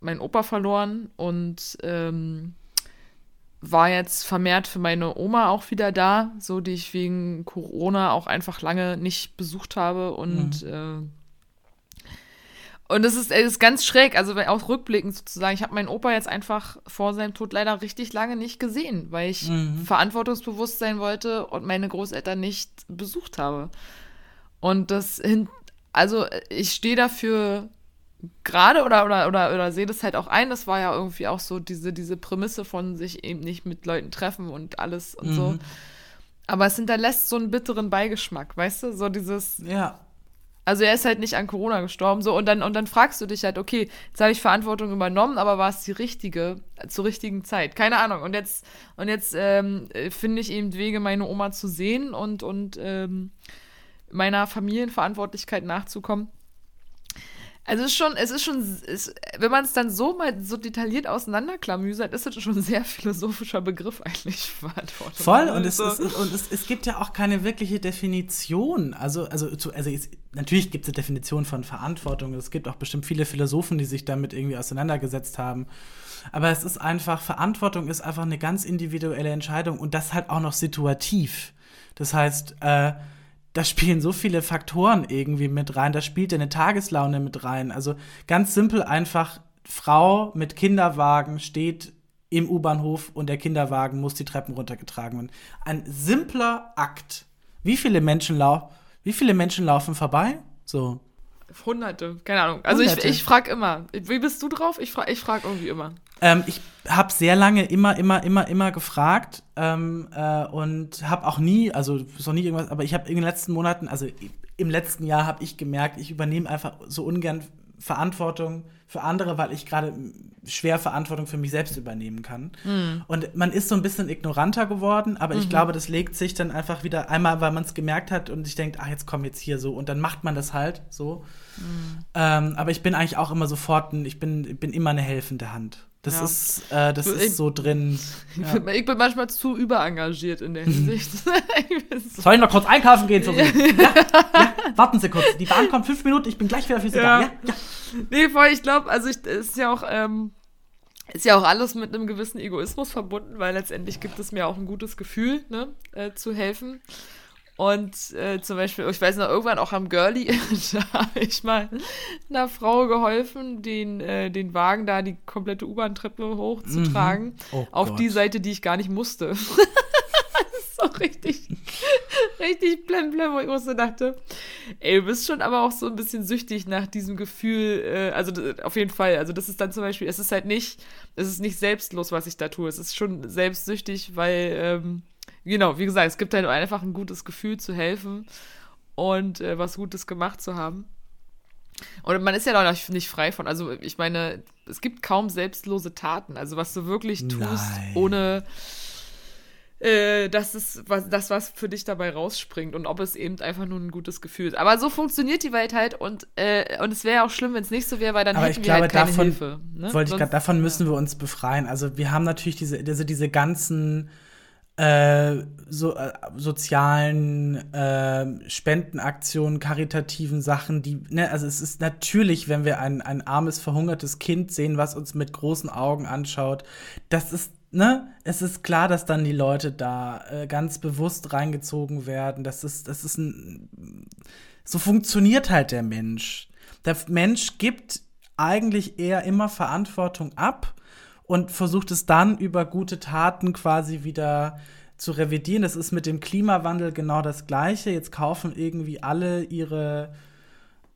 meinen Opa verloren und ähm, war jetzt vermehrt für meine Oma auch wieder da, so die ich wegen Corona auch einfach lange nicht besucht habe und mhm. äh, und es ist, ist ganz schräg, also auch rückblickend sozusagen. Ich habe meinen Opa jetzt einfach vor seinem Tod leider richtig lange nicht gesehen, weil ich mhm. verantwortungsbewusst sein wollte und meine Großeltern nicht besucht habe. Und das hin, also ich stehe dafür gerade oder, oder, oder, oder sehe das halt auch ein. Das war ja irgendwie auch so diese, diese Prämisse von sich eben nicht mit Leuten treffen und alles und mhm. so. Aber es hinterlässt so einen bitteren Beigeschmack, weißt du? So dieses. Ja. Also er ist halt nicht an Corona gestorben, so und dann und dann fragst du dich halt, okay, jetzt habe ich Verantwortung übernommen, aber war es die richtige zur richtigen Zeit? Keine Ahnung. Und jetzt und jetzt ähm, finde ich eben Wege, meine Oma zu sehen und und ähm, meiner Familienverantwortlichkeit nachzukommen. Also es ist schon, es ist schon, es, wenn man es dann so mal so detailliert auseinanderklamüsert, ist es schon ein sehr philosophischer Begriff eigentlich. *laughs* Voll, und, es, ist, und es, es gibt ja auch keine wirkliche Definition. Also, also, zu, also es, natürlich gibt es eine Definition von Verantwortung. Es gibt auch bestimmt viele Philosophen, die sich damit irgendwie auseinandergesetzt haben. Aber es ist einfach, Verantwortung ist einfach eine ganz individuelle Entscheidung und das halt auch noch situativ. Das heißt, äh, da spielen so viele Faktoren irgendwie mit rein. Da spielt eine Tageslaune mit rein. Also ganz simpel einfach, Frau mit Kinderwagen steht im U-Bahnhof und der Kinderwagen muss die Treppen runtergetragen werden. Ein simpler Akt. Wie viele Menschen, lau wie viele Menschen laufen vorbei? So. Hunderte, keine Ahnung. Also Hunderte. ich, ich frage immer. Wie bist du drauf? Ich frage ich frag irgendwie immer. Ähm, ich habe sehr lange immer, immer, immer, immer gefragt ähm, äh, und habe auch nie, also ist noch nie irgendwas, aber ich habe in den letzten Monaten, also im letzten Jahr habe ich gemerkt, ich übernehme einfach so ungern Verantwortung für andere, weil ich gerade schwer Verantwortung für mich selbst übernehmen kann. Und man ist so ein bisschen ignoranter geworden, aber ich glaube, das legt sich dann einfach wieder einmal, weil man es gemerkt hat und ich denke, ach, jetzt komm jetzt hier so und dann macht man das halt so. Ähm, aber ich bin eigentlich auch immer sofort, ein, ich bin, bin immer eine helfende Hand. Das Ja. ist, äh, das Ich- ist so drin. *laughs* Ich, Ja. bin, ich bin manchmal zu überengagiert in der *laughs* Hinsicht. *laughs* So- Soll ich noch kurz einkaufen gehen ja, ja, warten Sie kurz. Die Bahn kommt fünf Minuten, ich bin gleich wieder für Sie da. Ja, ja. nee, voll, ich glaube, also ich, es ist ja auch, ähm, ist ja auch alles mit einem gewissen Egoismus verbunden, weil letztendlich gibt es mir auch ein gutes Gefühl, ne, äh, zu helfen. Und äh, zum Beispiel, ich weiß noch, irgendwann auch am Girlie, *laughs* da habe ich mal einer Frau geholfen, den, äh, den Wagen da die komplette U-Bahn-Treppe hochzutragen. Oh auf Gott. die Seite, die ich gar nicht musste. *laughs* das ist so richtig, richtig blem blem, wo ich so dachte, ey, du bist schon aber auch so ein bisschen süchtig nach diesem Gefühl, äh, also auf jeden Fall, also das ist dann zum Beispiel, es ist halt nicht, es ist nicht selbstlos, was ich da tue, es ist schon selbstsüchtig, weil, ähm, genau, wie gesagt, es gibt halt einfach ein gutes Gefühl zu helfen und äh, was Gutes gemacht zu haben. Und man ist ja da nicht, frei von. Also ich meine, es gibt kaum selbstlose Taten. Also was du wirklich tust, Nein. ohne äh, dass es was, das, was für dich dabei rausspringt und ob es eben einfach nur ein gutes Gefühl ist. Aber so funktioniert die Welt halt und, äh, und es wäre ja auch schlimm, wenn es nicht so wäre, weil dann Aber hätten ich wir glaube, halt keine davon Hilfe. Ne? wollte ich Sonst- grad, davon müssen wir uns befreien. Also wir haben natürlich diese, diese, diese ganzen äh, so, äh, sozialen äh, Spendenaktionen, karitativen Sachen, die, ne, also es ist natürlich, wenn wir ein, ein armes, verhungertes Kind sehen, was uns mit großen Augen anschaut, das ist, ne, es ist klar, dass dann die Leute da äh, ganz bewusst reingezogen werden. Das ist, das ist ein, so funktioniert halt der Mensch. Der Mensch gibt eigentlich eher immer Verantwortung ab und versucht es dann über gute Taten quasi wieder zu revidieren. Das ist mit dem Klimawandel genau das Gleiche. Jetzt kaufen irgendwie alle ihre,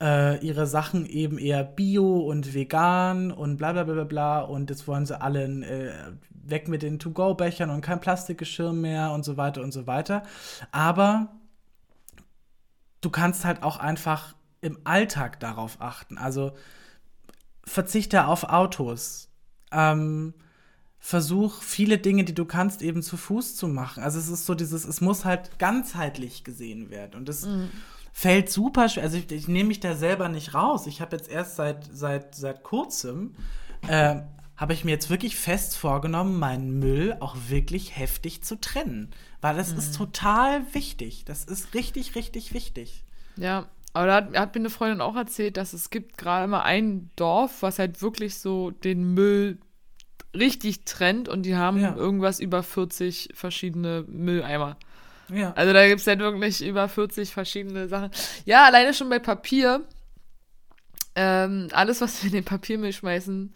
äh, ihre Sachen eben eher bio und vegan und bla bla bla bla. Und jetzt wollen sie alle äh, weg mit den To-Go-Bechern und kein Plastikgeschirr mehr und so weiter und so weiter. Aber du kannst halt auch einfach im Alltag darauf achten. Also verzichte auf Autos. Ähm, versuch viele Dinge, die du kannst, eben zu Fuß zu machen. Also es ist so dieses, es muss halt ganzheitlich gesehen werden. Und das fällt super schwer. Also ich, ich nehme mich da selber nicht raus. Ich habe jetzt erst seit, seit, seit kurzem, äh, habe ich mir jetzt wirklich fest vorgenommen, meinen Müll auch wirklich heftig zu trennen. Weil das ist total wichtig. Das ist richtig, richtig wichtig. Ja, aber da hat, hat mir eine Freundin auch erzählt, dass es gibt gerade mal ein Dorf, was halt wirklich so den Müll richtig trennt und die haben Ja. irgendwas über 40 verschiedene Mülleimer. Ja. Also da gibt es halt wirklich über 40 verschiedene Sachen. Ja, alleine schon bei Papier. Ähm, alles, was wir in den Papiermüll schmeißen,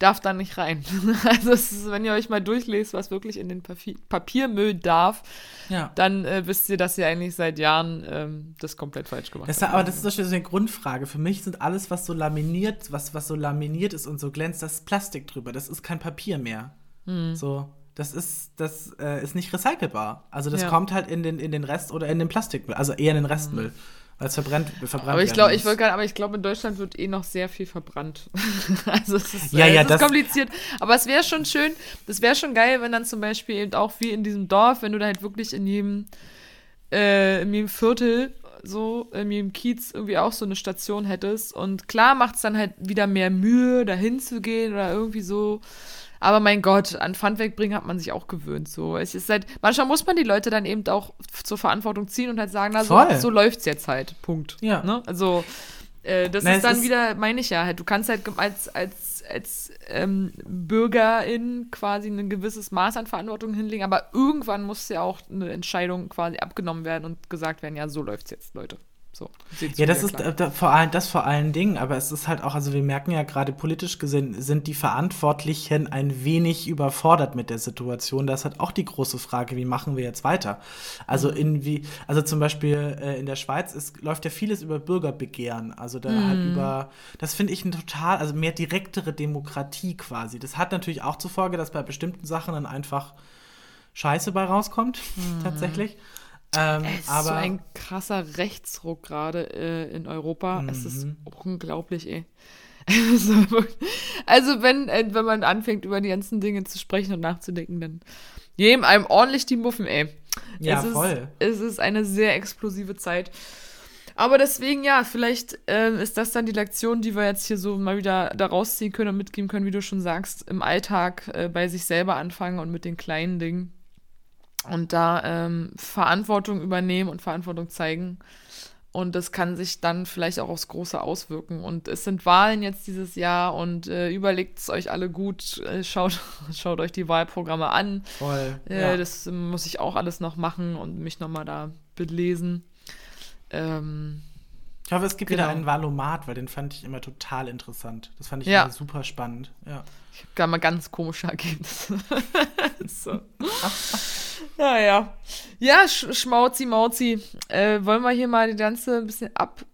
darf da nicht rein. *laughs* Also ist, wenn ihr euch mal durchlest, was wirklich in den Papi Papiermüll darf, ja. dann äh, wisst ihr, dass ihr eigentlich seit Jahren ähm, das komplett falsch gemacht habt. aber das ist doch schon so eine Grundfrage. Für mich sind alles, was so laminiert, was, was so laminiert ist und so glänzt, das ist Plastik drüber. Das ist kein Papier mehr. Hm. So, das ist, das äh, ist nicht recycelbar. Also das Ja. kommt halt in den, in den Rest oder in den Plastikmüll, also eher in den Restmüll. Weil es verbrennt, verbrannt Aber ich glaube, ich wollte gerade, aber ich glaube, in Deutschland wird eh noch sehr viel verbrannt. *laughs* also es ist, Ja, äh, ja, es ist kompliziert. Aber es wäre schon schön, das wäre schon geil, wenn dann zum Beispiel eben auch wie in diesem Dorf, wenn du da halt wirklich in jedem, äh, in jedem Viertel so, in jedem Kiez irgendwie auch so eine Station hättest. Und klar macht es dann halt wieder mehr Mühe, da hinzugehen oder irgendwie so. Aber mein Gott, an Pfand wegbringen hat man sich auch gewöhnt. So, es ist halt, manchmal muss man die Leute dann eben auch zur Verantwortung ziehen und halt sagen, na, so, so läuft's jetzt halt. Punkt. Ja. Ne? Also, äh, das Na, ist es dann ist- wieder, meine ich ja, halt, du kannst halt als, als, als ähm, Bürgerin quasi ein gewisses Maß an Verantwortung hinlegen, aber irgendwann muss ja auch eine Entscheidung quasi abgenommen werden und gesagt werden, ja, so läuft's jetzt, Leute. So, Ja, das ist äh, da, vor allem das vor allen Dingen, aber es ist halt auch, also wir merken ja gerade politisch gesehen, sind die Verantwortlichen ein wenig überfordert mit der Situation. Das ist halt auch die große Frage, wie machen wir jetzt weiter? Also in wie, also zum Beispiel äh, in der Schweiz ist, läuft ja vieles über Bürgerbegehren, also da halt über, das finde ich ein total, also mehr direktere Demokratie quasi. Das hat natürlich auch zur Folge, dass bei bestimmten Sachen dann einfach Scheiße bei rauskommt, tatsächlich. Ähm, Es ist aber so ein krasser Rechtsruck gerade äh, in Europa. Es ist Mhm. unglaublich, ey. *laughs* Also also wenn, äh, wenn man anfängt, über die ganzen Dinge zu sprechen und nachzudenken, dann geben einem ordentlich die Muffen, ey. Ja, es ist, voll. Es ist eine sehr explosive Zeit. Aber deswegen, ja, vielleicht ähm, ist das dann die Lektion, die wir jetzt hier so mal wieder da rausziehen können und mitgeben können, wie du schon sagst, im Alltag äh, bei sich selber anfangen und mit den kleinen Dingen. Und da ähm, Verantwortung übernehmen und Verantwortung zeigen. Und das kann sich dann vielleicht auch aufs Große auswirken. Und es sind Wahlen jetzt dieses Jahr und äh, überlegt es euch alle gut. Äh, schaut, *laughs* schaut euch die Wahlprogramme an. Voll. Äh, ja. Das muss ich auch alles noch machen und mich nochmal da belesen. Ähm, Ich hoffe, es gibt Genau. wieder einen Valomat, weil den fand ich immer total interessant. Das fand ich Ja. immer super spannend. Ja. Ich habe gar mal ganz komische Ergebnisse. *laughs* so. *laughs* Naja. Ja, Sch Schmauzi, Mauzi. Äh, wollen wir hier mal die ganze ein bisschen ab,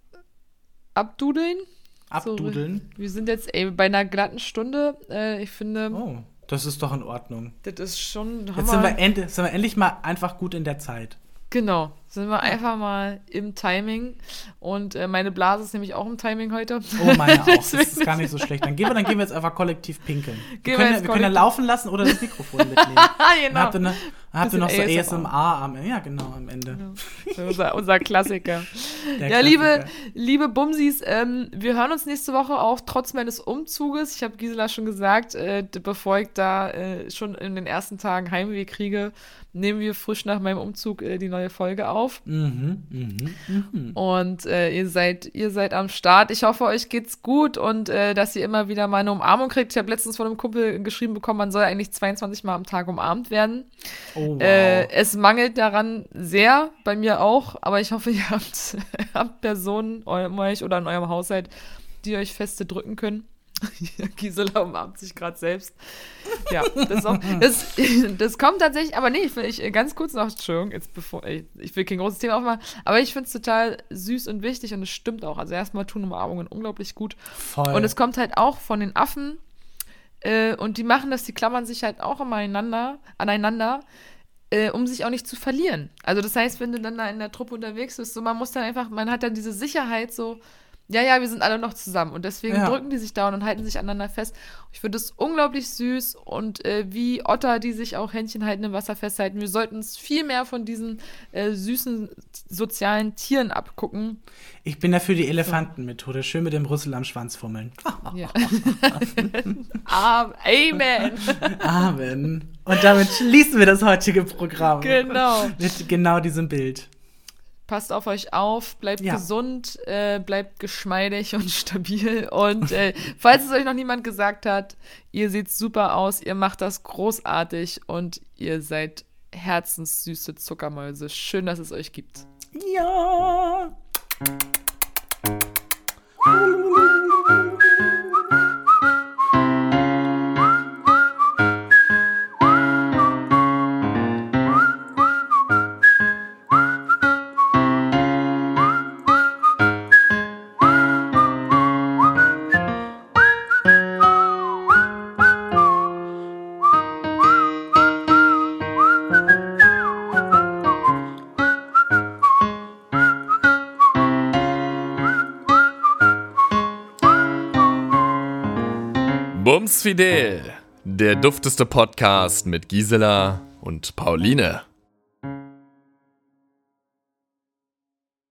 abdudeln? Abdudeln. Wir sind jetzt ey, bei einer glatten Stunde. Äh, ich finde, Oh, das ist doch in Ordnung. das ist schon. Jetzt sind wir, end, sind wir endlich mal einfach gut in der Zeit. Genau, sind wir einfach mal im Timing. Und äh, meine Blase ist nämlich auch im Timing heute. Oh, meine auch. *laughs* Das ist gar nicht so schlecht. Dann gehen wir, dann gehen wir jetzt einfach kollektiv pinkeln. Wir Gehen wir können, ja- jetzt wir können ja laufen lassen oder das Mikrofon *laughs* mitnehmen. Ah, Dann genau. habt ihr, ne, dann habt ihr noch so ASMR am Ende. Ja, genau, am Ende. unser, unser Klassiker. *laughs* Der ja, liebe, Klassiker. liebe Bumsis, ähm, wir hören uns nächste Woche auch trotz meines Umzuges. Ich habe Gisela schon gesagt, äh, bevor ich da äh, schon in den ersten Tagen Heimweh kriege, nehmen wir frisch nach meinem Umzug äh, die neue Folge auf. Mhm, mhm, mhm. Und äh, ihr seid, ihr seid am Start. Ich hoffe, euch geht's gut und äh, dass ihr immer wieder mal eine Umarmung kriegt. Ich habe letztens von einem Kumpel geschrieben bekommen, man soll eigentlich 22 Mal am Tag umarmt werden. Oh, wow. Äh, es mangelt daran sehr, bei mir auch, aber ich hoffe, *laughs* ihr habt, habt Personen eu- um euch oder in eurem Haushalt, die euch feste drücken können. *laughs* Gisela umarmt sich gerade selbst. Ja, das, auch, *laughs* das, *laughs* das kommt tatsächlich, aber nee, ich, ich ganz kurz noch, Entschuldigung, jetzt bevor, ich, ich will kein großes Thema aufmachen, aber ich finde es total süß und wichtig und es stimmt auch. Also erstmal tun Umarmungen unglaublich gut. Voll. Und es kommt halt auch von den Affen. Äh, und die machen das, die klammern sich halt auch aneinander, aneinander äh, um sich auch nicht zu verlieren. Also das heißt, wenn du dann da in der Truppe unterwegs bist, so man muss dann einfach, man hat dann diese Sicherheit so, ja, ja, wir sind alle noch zusammen. Und deswegen Ja. drücken die sich da und halten sich aneinander fest. Ich finde es unglaublich süß und äh, wie Otter, die sich auch Händchen halten im Wasser festhalten. Wir sollten uns viel mehr von diesen äh, süßen sozialen Tieren abgucken. ich bin dafür die Elefantenmethode. Schön mit dem Rüssel am Schwanz fummeln. Ja. *laughs* Amen. Amen. Und damit schließen wir das heutige Programm. Genau. Mit genau diesem Bild. Passt auf euch auf, bleibt Ja. gesund, äh, bleibt geschmeidig und *laughs* stabil. Und äh, falls es euch noch niemand gesagt hat, ihr seht super aus, ihr macht das großartig und ihr seid herzenssüße Zuckermäuse. Schön, dass es euch gibt. Ja. Bums Fidel, der dufteste Podcast mit Gisela und Pauline.